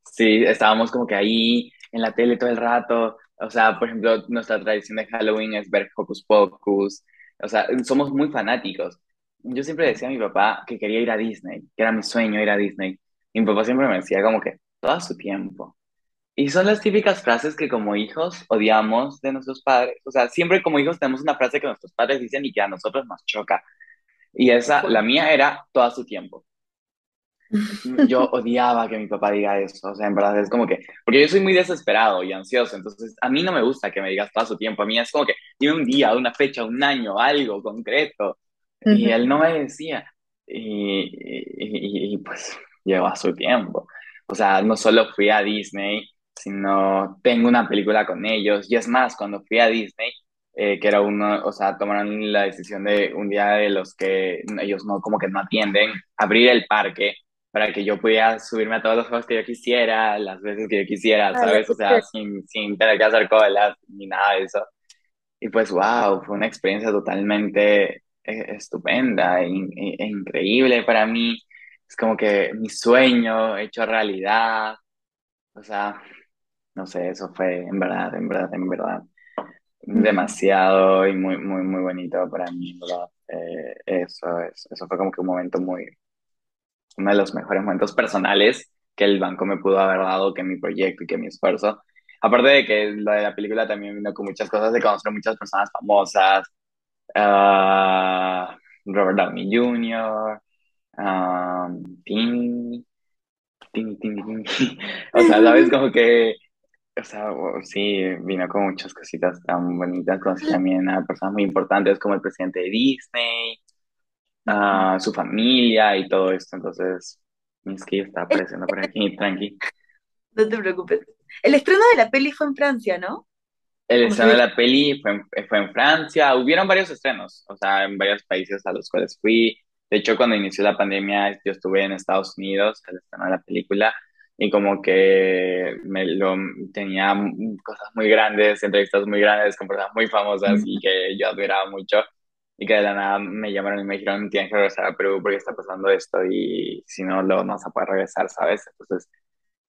Speaker 1: Sí, estábamos como que ahí en la tele todo el rato. O sea, por ejemplo, nuestra tradición de Halloween es ver Hocus Pocus. O sea, somos muy fanáticos. Yo siempre decía a mi papá que quería ir a Disney, que era mi sueño ir a Disney. Y mi papá siempre me decía como que todo su tiempo. Y son las típicas frases que como hijos odiamos de nuestros padres. O sea, siempre como hijos tenemos una frase que nuestros padres dicen y que a nosotros nos choca. Y esa, la mía era todo su tiempo. Yo odiaba que mi papá diga eso, o sea, en verdad es como que, porque yo soy muy desesperado y ansioso, entonces a mí no me gusta que me digas todo su tiempo, a mí es como que dime un día, una fecha, un año, algo concreto, y él no me decía, y, y, y, pues llegó a su tiempo, o sea, no solo fui a Disney, sino tengo una película con ellos, y es más, cuando fui a Disney, eh, que era uno, o sea, tomaron la decisión de un día de los que ellos no, como que no atienden, abrir el parque para que yo pudiera subirme a todos los juegos que yo quisiera, las veces que yo quisiera,
Speaker 2: Ala,
Speaker 1: ¿sabes? O sea, sin, sin tener que hacer colas ni nada de eso. Y pues, wow, fue una experiencia totalmente eh, estupenda e, e- e increíble para mí. Es como que mi sueño hecho realidad. O sea, no sé, eso fue en verdad, en verdad, en verdad, demasiado y muy, muy, muy bonito para mí, en ¿verdad? Eh, eso, es, eso fue como que un momento muy, uno de los mejores momentos personales que el banco me pudo haber dado, que mi proyecto y que mi esfuerzo. Aparte de que lo de la película también vino con muchas cosas de conocer muchas personas famosas, uh, Robert Downey Jr., um, Timmy, Timmy, Timmy, Timmy. o sea, sabes, como que, o sea, sí, vino con muchas cositas tan bonitas. Conocí también a personas muy importantes como el presidente de Disney, a su familia y todo esto. Entonces, es que está apareciendo por aquí, tranqui.
Speaker 2: no te preocupes. El estreno de la peli fue en Francia, ¿no?
Speaker 1: El estreno de la peli fue en, fue en Francia. Hubieron varios estrenos, o sea, en varios países a los cuales fui. De hecho, cuando inició la pandemia, yo estuve en Estados Unidos, el estreno de la película, y como que me lo, tenía cosas muy grandes, entrevistas muy grandes con personas muy famosas y que yo admiraba mucho. Y que de la nada me llamaron y me dijeron, tienes que regresar a Perú porque está pasando esto y si no, lo vamos a poder regresar, ¿sabes? Entonces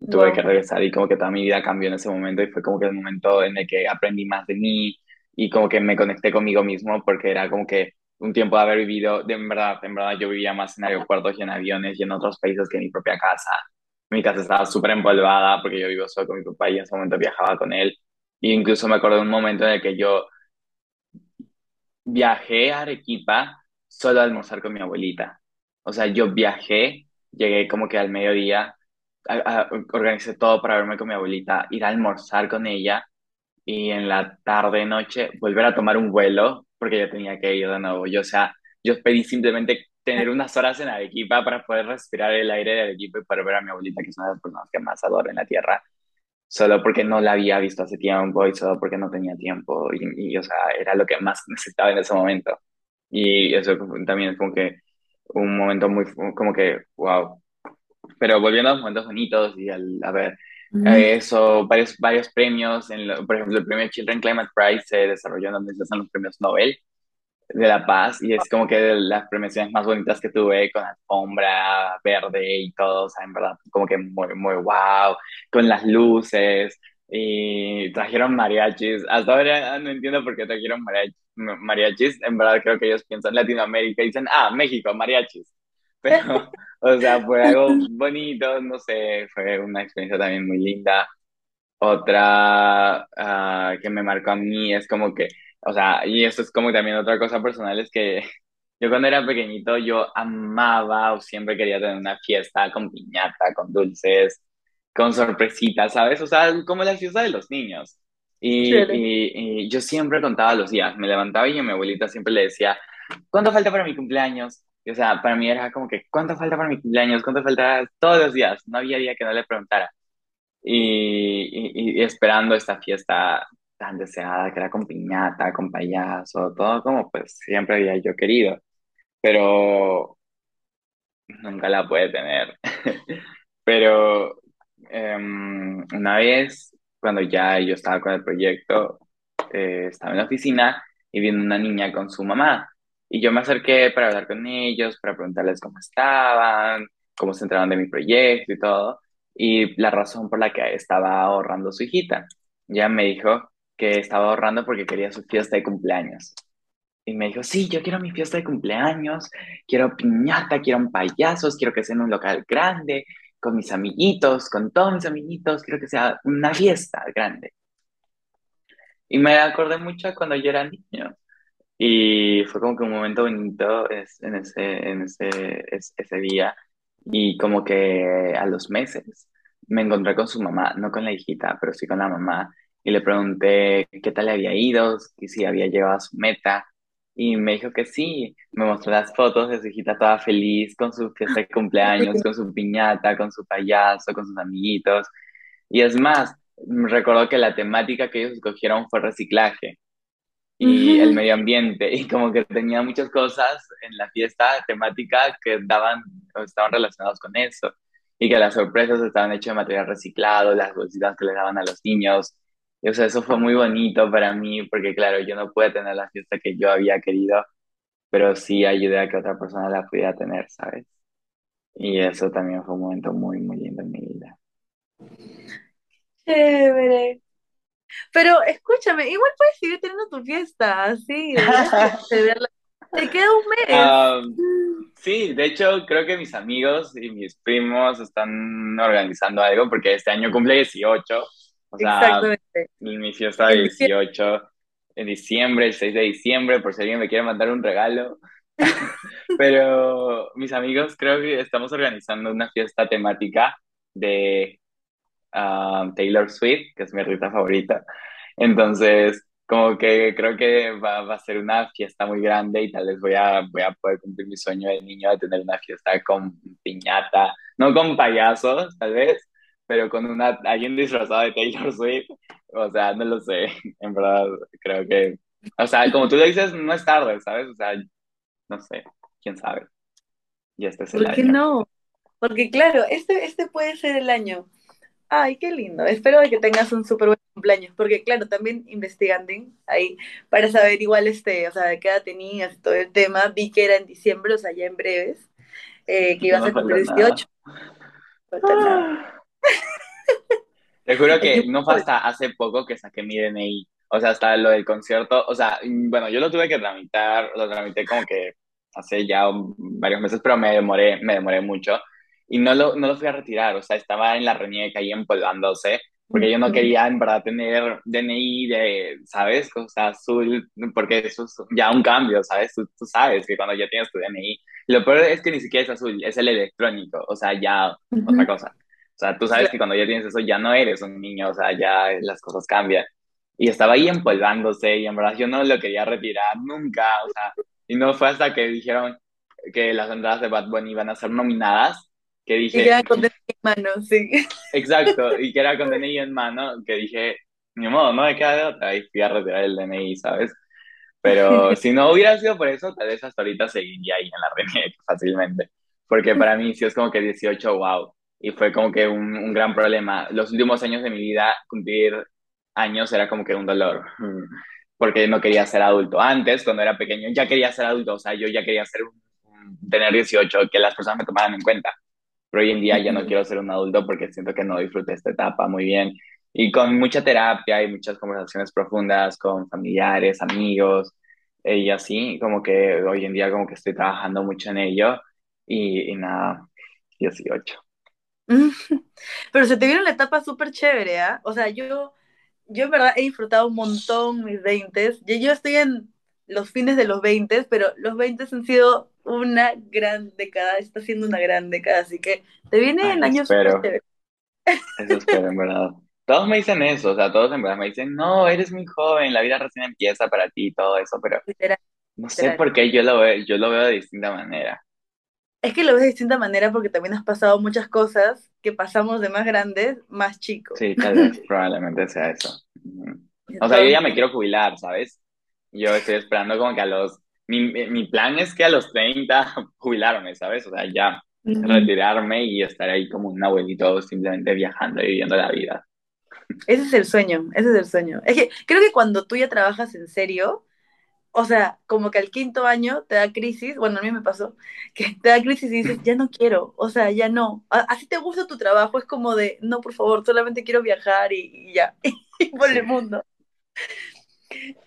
Speaker 1: tuve que
Speaker 2: Wow.
Speaker 1: regresar y como que toda mi vida cambió en ese momento y fue como que el momento en el que aprendí más de mí y como que me conecté conmigo mismo porque era como que un tiempo de haber vivido, de en verdad, en verdad yo vivía más en aeropuertos y en aviones y en otros países que en mi propia casa. Mi casa estaba súper empolvada porque yo vivo solo con mi papá y en ese momento viajaba con él. Y incluso me acuerdo de un momento en el que yo viajé a Arequipa solo a almorzar con mi abuelita. O sea, yo viajé, llegué como que al mediodía, a- a- organicé todo para verme con mi abuelita, ir a almorzar con ella y en la tarde, noche, volver a tomar un vuelo porque yo tenía que ir de nuevo. Yo, o sea, yo pedí simplemente tener unas horas en Arequipa para poder respirar el aire de Arequipa y poder ver a mi abuelita, que es una de las personas que más adoro en la tierra solo porque no la había visto hace tiempo y solo porque no tenía tiempo y, y, o sea, era lo que más necesitaba en ese momento. Y eso también es como que un momento muy, como que, wow. Pero volviendo a los momentos bonitos y al, a ver,
Speaker 2: Ujú.
Speaker 1: eso, varios, varios premios, en lo- por ejemplo, el premio Children Climate Prize se desarrolló en donde se hacen los premios Nobel de la Paz y es como que de las premiaciones más bonitas que tuve con alfombra verde y todo, o sea, en verdad, como que muy, muy wow, con las luces y trajeron mariachis. Hasta ahora no entiendo por qué trajeron mariachis, en verdad creo que ellos piensan Latinoamérica y dicen, ah, México, mariachis. Pero, o sea, fue algo bonito, no sé, fue una experiencia también muy linda. Otra ah, que me marcó a mí es como que, o sea, y esto es como también otra cosa personal, es que yo cuando era pequeñito yo amaba o siempre quería tener una fiesta con piñata, con dulces, con sorpresitas, ¿sabes? O sea, como la fiesta de los niños. Y, y, y yo siempre contaba los días, me levantaba y a mi abuelita siempre le decía, ¿cuánto falta para mi cumpleaños? Y, o sea, para mí era como que, ¿cuánto falta para mi cumpleaños? ¿Cuánto falta? Todos los días, no había día que no le preguntara y- y esperando esta fiesta tan deseada que era con piñata, con payaso, todo como pues siempre había yo querido, pero nunca la pude tener. Pero em, una vez, cuando ya yo estaba con el proyecto, eh, estaba en la oficina y vino una niña con su mamá. Y yo me acerqué para hablar con ellos, para preguntarles cómo estaban, cómo se enteraban de mi proyecto y todo, y la razón por la que estaba ahorrando su hijita. Ya me dijo que estaba ahorrando porque quería su fiesta de cumpleaños. Y me dijo, sí, yo quiero mi fiesta de cumpleaños, quiero piñata, quiero un payasos, quiero que sea en un local grande, con mis amiguitos, con todos mis amiguitos, quiero que sea una fiesta grande. Y me acordé mucho cuando yo era niño. Y fue como que un momento bonito es, en ese, en ese, es- ese día. Y como que a los meses me encontré con su mamá, no con la hijita, pero sí con la mamá. Y le pregunté qué tal le había ido, y si había llegado a su meta. Y me dijo que sí. Me mostró las fotos de su hijita toda feliz, con su fiesta de cumpleaños, con su piñata, con su payaso, con sus amiguitos. Y es más, me recordó que la temática que ellos escogieron fue reciclaje y el medio ambiente y como que tenía muchas cosas en la fiesta temática que daban o estaban relacionados con eso y que las sorpresas estaban hechas de material reciclado, las bolsitas que le daban a los niños. Y, o sea, eso fue muy bonito para mí porque claro, yo no pude tener la fiesta que yo había querido, pero sí ayudé a que otra persona la pudiera tener, ¿sabes? Y eso también fue un momento muy, muy lindo en mi vida.
Speaker 2: Chévere. Pero escúchame, igual puedes seguir teniendo tu fiesta, sí. Te queda un mes.
Speaker 1: Um, Sí, de hecho, creo que mis amigos y mis primos están organizando algo porque este año cumple 18, o sea,
Speaker 2: Exactamente.
Speaker 1: mi fiesta de
Speaker 2: En diciembre.
Speaker 1: 18 en diciembre, el 6 de diciembre, por si alguien me quiere mandar un regalo. Pero mis amigos creo que estamos organizando una fiesta temática de ah, Taylor Swift, que es mi artista favorita. Entonces, como que creo que va, va a ser una fiesta muy grande y tal vez voy a, voy a poder cumplir mi sueño de niño de tener una fiesta con piñata, no con payasos, tal vez, pero con una, alguien disfrazado de Taylor Swift. O sea, no lo sé, en verdad, creo que, o sea, como tú lo dices, no es tarde, ¿sabes? O sea, no sé, quién sabe, y este es el
Speaker 2: ¿Por qué
Speaker 1: año.
Speaker 2: no? Porque claro, este, este puede ser el año. Ay, qué lindo. Espero que tengas un súper buen cumpleaños, porque claro, también investigando ahí para saber igual este, o sea, de qué edad tenías todo el tema, vi que era en diciembre, o sea, ya en breves, eh, que ibas
Speaker 1: no
Speaker 2: a cumplir
Speaker 1: nada.
Speaker 2: 18, no.
Speaker 1: Te juro que no fue hasta hace poco que saqué mi DNI. O sea, hasta lo del concierto. O sea, mm, bueno, yo lo tuve que tramitar, lo tramité como que hace ya varios meses, pero me demoré, me demoré mucho. Y no lo, no lo fui a retirar. O sea, estaba en la reñeca ahí empolvándose, porque yo no quería en verdad tener DNI de, ¿sabes? O sea, azul, porque eso es ya un cambio, ¿sabes? Tú, tú sabes que cuando ya tienes tu DNI. Lo peor es que ni siquiera es azul, es el electrónico. O sea, ya otra
Speaker 2: Ujú.
Speaker 1: cosa. O sea, tú sabes que cuando ya tienes eso ya no eres un niño, o sea, ya las cosas cambian. Y estaba ahí empolvándose y en verdad yo no lo quería retirar nunca, o sea, y no fue hasta que dijeron que las entradas de Bad Bunny iban a ser nominadas, que
Speaker 2: Y
Speaker 1: dije,
Speaker 2: quedan con en mano, sí.
Speaker 1: exacto, y que era con DNI en mano, que dije, ni modo, no me queda de otra, y fui a retirar el DNI, ¿sabes? Pero si no hubiera sido por eso, tal vez hasta ahorita seguiría ahí en la RNE fácilmente, porque para mí sí es como que 18, wow. Y fue como que un, un gran problema. Los últimos años de mi vida, cumplir años era como que un dolor, porque no quería ser adulto. Antes, cuando era pequeño, ya quería ser adulto, o sea, yo ya quería ser, tener 18, que las personas me tomaran en cuenta. Pero hoy en día ya no quiero ser un adulto porque siento que no disfruté esta etapa muy bien. Y con mucha terapia y muchas conversaciones profundas con familiares, amigos, eh, y así, como que hoy en día como que estoy trabajando mucho en ello. Y, y nada, 18.
Speaker 2: Pero se te vieron la etapa súper chévere, ¿ah? O sea, yo, yo en verdad he disfrutado un montón mis 20. Yo, yo estoy en los fines de los 20, pero los 20 han sido una gran década, está siendo una gran década, así que te vienen
Speaker 1: Ay,
Speaker 2: años súper chéveres.
Speaker 1: eso espero en verdad. Todos me dicen eso, o sea, todos en verdad me dicen, no, eres muy joven, la vida recién empieza para ti y todo eso, pero
Speaker 2: Literal,
Speaker 1: no sé por qué yo lo veo, yo lo veo de distinta manera.
Speaker 2: Es que lo ves de distinta manera porque también has pasado muchas cosas que pasamos de más grandes, más chicos.
Speaker 1: Sí, tal vez, probablemente sea eso. O sea, yo ya me quiero jubilar, ¿sabes? Yo estoy esperando como que a los... Mi, mi plan es que a los 30 jubilarme, ¿sabes? O sea, ya
Speaker 2: mm,
Speaker 1: retirarme y estar ahí como un abuelito simplemente viajando y viviendo la vida.
Speaker 2: ese es el sueño, ese es el sueño. Es que creo que cuando tú ya trabajas en serio, o sea, como que al quinto año te da crisis, bueno, a mí me pasó, que te da crisis y dices, ya no quiero, o sea, ya no. Así te gusta tu trabajo, es como de, no, por favor, solamente quiero viajar y, y ya, y por el mundo.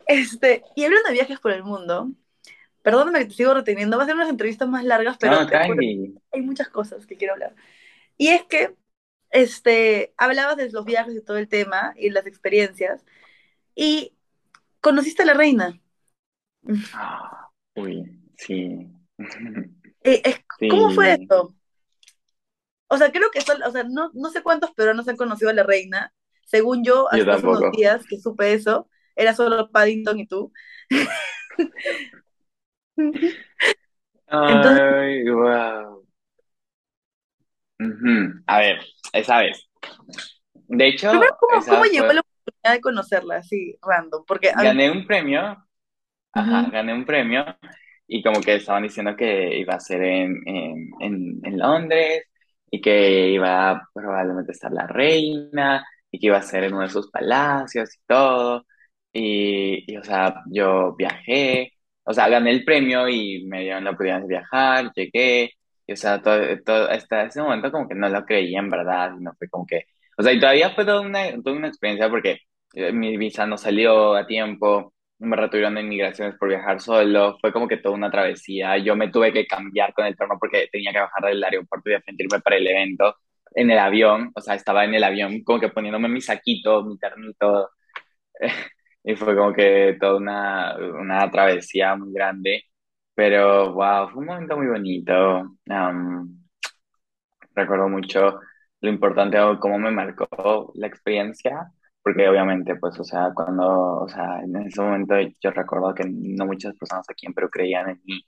Speaker 2: Este, y hablando de viajes por el mundo, perdóname que te sigo reteniendo, va a ser unas entrevistas más largas, pero
Speaker 1: No,
Speaker 2: hay muchas cosas que quiero hablar. Y es que, este, hablabas de los viajes y todo el tema y las experiencias, y conociste a la reina.
Speaker 1: Ah, uy, sí.
Speaker 2: Eh, es- ¿cómo fue
Speaker 1: Sí,
Speaker 2: esto? O sea, creo que son, o sea, no, no sé cuántos peruanos han conocido a la reina. Según yo, hace unos días que supe eso, era solo Paddington y tú. Entonces,
Speaker 1: Ay, wow. A ver, esa vez. De
Speaker 2: primero,
Speaker 1: hecho,
Speaker 2: ¿cómo, cómo
Speaker 1: esa
Speaker 2: llegó
Speaker 1: fue,
Speaker 2: la oportunidad de conocerla así, random? Porque mí...
Speaker 1: gané un premio, ajá,
Speaker 2: Ujú.
Speaker 1: gané un premio y como que estaban diciendo que iba a ser en, en, en, en Londres y que iba a probablemente estar la reina y que iba a ser en uno de sus palacios y todo. Y, y, o sea, yo viajé, o sea, gané el premio y me dieron la oportunidad de viajar, llegué, y o sea, todo, todo, hasta ese momento como que no lo creía en verdad, no fue como que, o sea, y todavía fue toda una, toda una experiencia porque eh, mi visa no salió a tiempo me retuvieron de inmigraciones por viajar solo, fue como que toda una travesía. Yo me tuve que cambiar con el turno porque tenía que bajar del aeropuerto y defenderme para el evento en el avión, o sea, estaba en el avión como que poniéndome mi saquito, mi ternito, y fue como que toda una, una travesía muy grande, pero wow, fue un momento muy bonito. Um, recuerdo mucho lo importante cómo me marcó la experiencia, porque obviamente, pues, o sea, cuando, o sea, en ese momento yo recuerdo que no muchas personas aquí en Perú creían en mí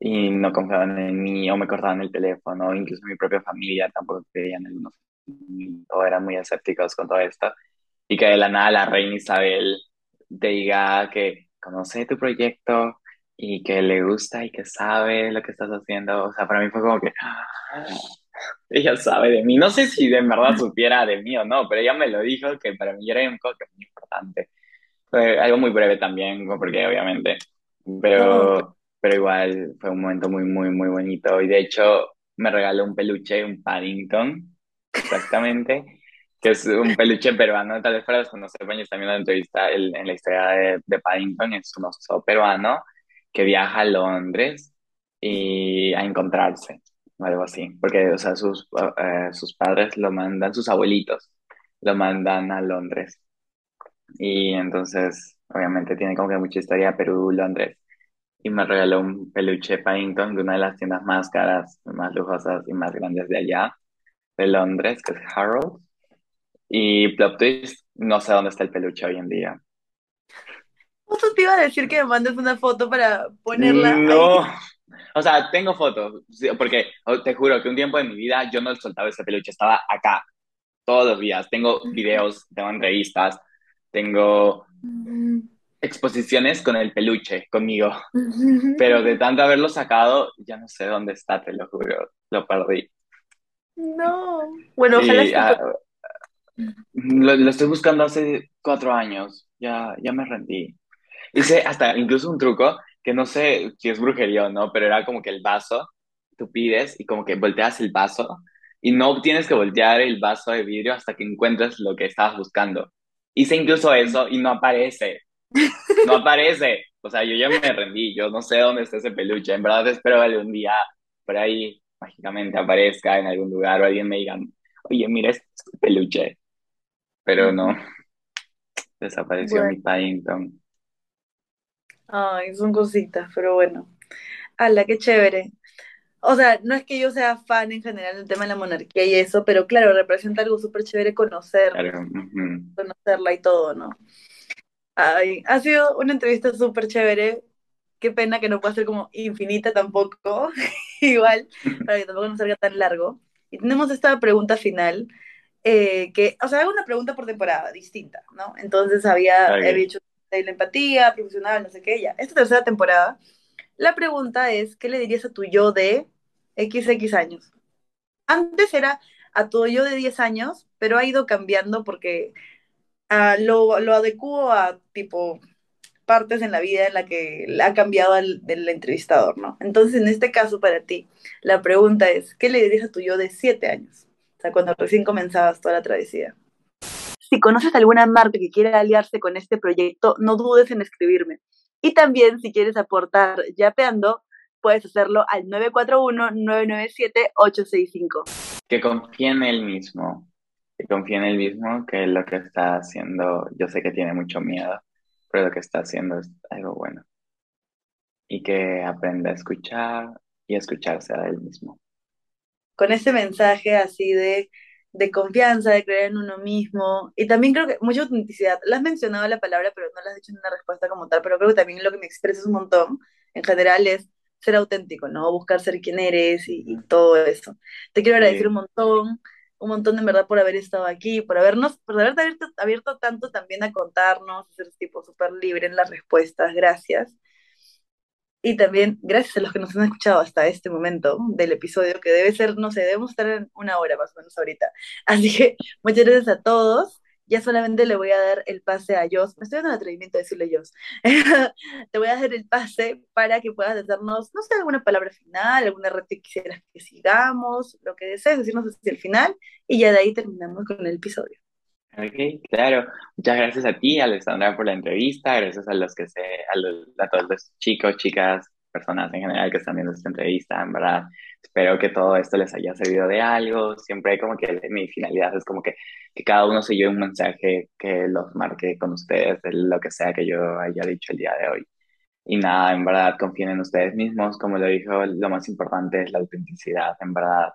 Speaker 1: y no confiaban en mí o me cortaban el teléfono, incluso mi propia familia tampoco creían en mí o eran muy escépticos con todo esto. Y que de la nada la reina Isabel te diga que conoce tu proyecto y que le gusta y que sabe lo que estás haciendo. O sea, para mí fue como que ella sabe de mí. No sé si de verdad supiera de mí o no, pero ella me lo dijo que para mí era un cosa muy importante. Fue algo muy breve también, porque obviamente, pero, pero igual fue un momento muy, muy, muy bonito. Y de hecho, me regaló un peluche, un Paddington, exactamente, que es un peluche peruano. Tal vez para los que no sepan, yo también la entrevista el- en la historia de, de Paddington, es un oso peruano que viaja a Londres y a encontrarse, algo así. Porque, o sea, sus, eh, sus padres lo mandan, sus abuelitos lo mandan a Londres. Y entonces, obviamente, tiene como que mucha historia Perú, Londres. Y me regaló un peluche Paddington de una de las tiendas más caras, más lujosas y más grandes de allá, de Londres, que es Harrods. Y plot twist, no sé dónde está el peluche hoy en día.
Speaker 2: justo te iba a decir que me mandes una foto para ponerla ahí.
Speaker 1: O sea, tengo fotos, porque oh, te juro que un tiempo de mi vida yo no soltaba ese peluche, estaba acá todos los días. Tengo videos, tengo entrevistas, tengo exposiciones con el peluche conmigo. Pero de tanto haberlo sacado, ya no sé dónde está, te lo juro, lo perdí.
Speaker 2: No. Bueno, ojalá.
Speaker 1: Ah, lo, lo estoy buscando hace cuatro años. Ya, ya me rendí. Hice hasta incluso un truco que no sé si es brujería o no, pero era como que el vaso, tú pides y como que volteas el vaso y no tienes que voltear el vaso de vidrio hasta que encuentres lo que estabas buscando. Hice incluso eso y no aparece. No aparece. O sea, yo ya me rendí, yo no sé dónde está ese peluche. En verdad espero que un día por ahí mágicamente aparezca en algún lugar o alguien me diga, oye, mira este peluche. Pero no, desapareció mi Paddington.
Speaker 2: Ay, son cositas, pero bueno. ¡Hala, qué chévere! O sea, no es que yo sea fan en general del tema de la monarquía y eso, pero claro, representa algo súper chévere conocer, conocerla y todo, ¿no? Ay, ha sido una entrevista súper chévere. Qué pena que no pueda ser como infinita tampoco, igual, para que tampoco no salga tan largo. Y tenemos esta pregunta final, eh, que, o sea, hago una pregunta por temporada, distinta, ¿no? Entonces había, he dicho de la empatía, profesional, no sé qué, ya. Esta tercera temporada, la pregunta es, ¿qué le dirías a tu yo de XX años? Antes era a tu yo de 10 años, pero ha ido cambiando porque uh, lo, lo adecuo a tipo partes en la vida en la que ha cambiado el, del entrevistador, ¿no? Entonces, en este caso, para ti, la pregunta es, ¿qué le dirías a tu yo de 7 años? O sea, cuando recién comenzabas toda la travesía. Si conoces alguna marca que quiera aliarse con este proyecto, no dudes en escribirme. Y también, si quieres aportar yapeando, puedes hacerlo al 941-997-865.
Speaker 1: Que confíe en él mismo, que confíe en él mismo, que lo que está haciendo, yo sé que tiene mucho miedo, pero lo que está haciendo es algo bueno. Y que aprenda a escuchar y a escucharse a él mismo.
Speaker 2: Con ese mensaje así de de confianza, de creer en uno mismo, y también creo que mucha autenticidad. La has mencionado la palabra, pero no la has dicho en una respuesta como tal, pero creo que también lo que me expresas un montón, en general, es ser auténtico, ¿no? Buscar ser quien eres y, todo eso. Te quiero agradecer un montón, un montón de verdad por haber estado aquí, por habernos, por haberte abierto, abierto tanto también a contarnos, ser tipo súper libre en las respuestas. Gracias. Y también gracias a los que nos han escuchado hasta este momento del episodio, que debe ser, no sé, debemos estar en una hora más o menos ahorita. Así que muchas gracias a todos. Ya solamente le voy a dar el pase a Jos. Me estoy dando el atrevimiento de decirle Jos. Te voy a dar el pase para que puedas darnos, no sé, alguna palabra final, alguna red que quisieras que sigamos, lo que desees, decirnos hasta el final. Y ya de ahí terminamos con el episodio.
Speaker 1: Ok, claro. Muchas gracias a ti, Alessandra, por la entrevista. Gracias a los que se, a, todos los chicos, chicas, personas en general que están viendo esta entrevista, en verdad. Espero que todo esto les haya servido de algo. Siempre como que mi finalidad es como que, que cada uno se lleve un mensaje que los marque con ustedes, de lo que sea que yo haya dicho el día de hoy. Y nada, en verdad, confíen en ustedes mismos. Como lo dijo, lo más importante es la autenticidad, en verdad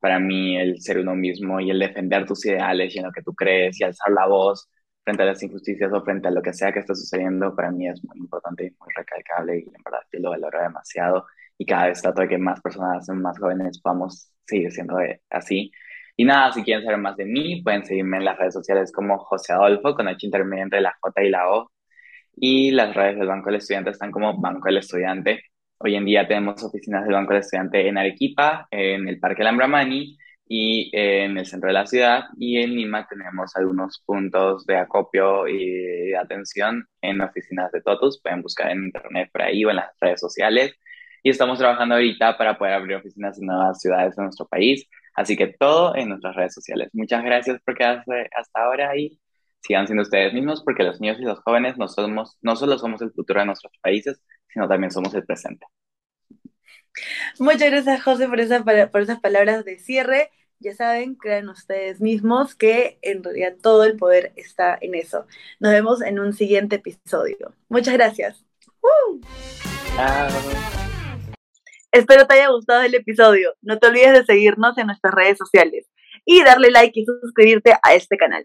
Speaker 1: para mí el ser uno mismo y el defender tus ideales y lo que tú crees y alzar la voz frente a las injusticias o frente a lo que sea que esté sucediendo, para mí es muy importante y muy recalcable y en verdad yo lo valoro demasiado y cada vez trato de que más personas, más jóvenes podamos seguir siendo así. Y nada, si quieren saber más de mí, pueden seguirme en las redes sociales como José Adolfo, con H intermedio entre la J y la O. Y las redes del Banco del Estudiante están como Banco del Estudiante. Hoy en día tenemos oficinas del Banco del Estudiante en Arequipa, en el Parque Lambramani y en el centro de la ciudad. Y en Lima tenemos algunos puntos de acopio y de atención en oficinas de TOTUS. Pueden buscar en internet por ahí o en las redes sociales. Y estamos trabajando ahorita para poder abrir oficinas en nuevas ciudades de nuestro país. Así que todo en nuestras redes sociales. Muchas gracias por quedarse hasta ahora y sigan siendo ustedes mismos porque los niños y los jóvenes no, somos, no solo somos el futuro de nuestros países, sino también somos el presente.
Speaker 2: Muchas gracias, José, por, esa, por esas palabras de cierre. Ya saben, crean ustedes mismos que en realidad todo el poder está en eso. Nos vemos en un siguiente episodio. Muchas gracias. Espero te haya gustado el episodio. No te olvides de seguirnos en nuestras redes sociales y darle like y suscribirte a este canal.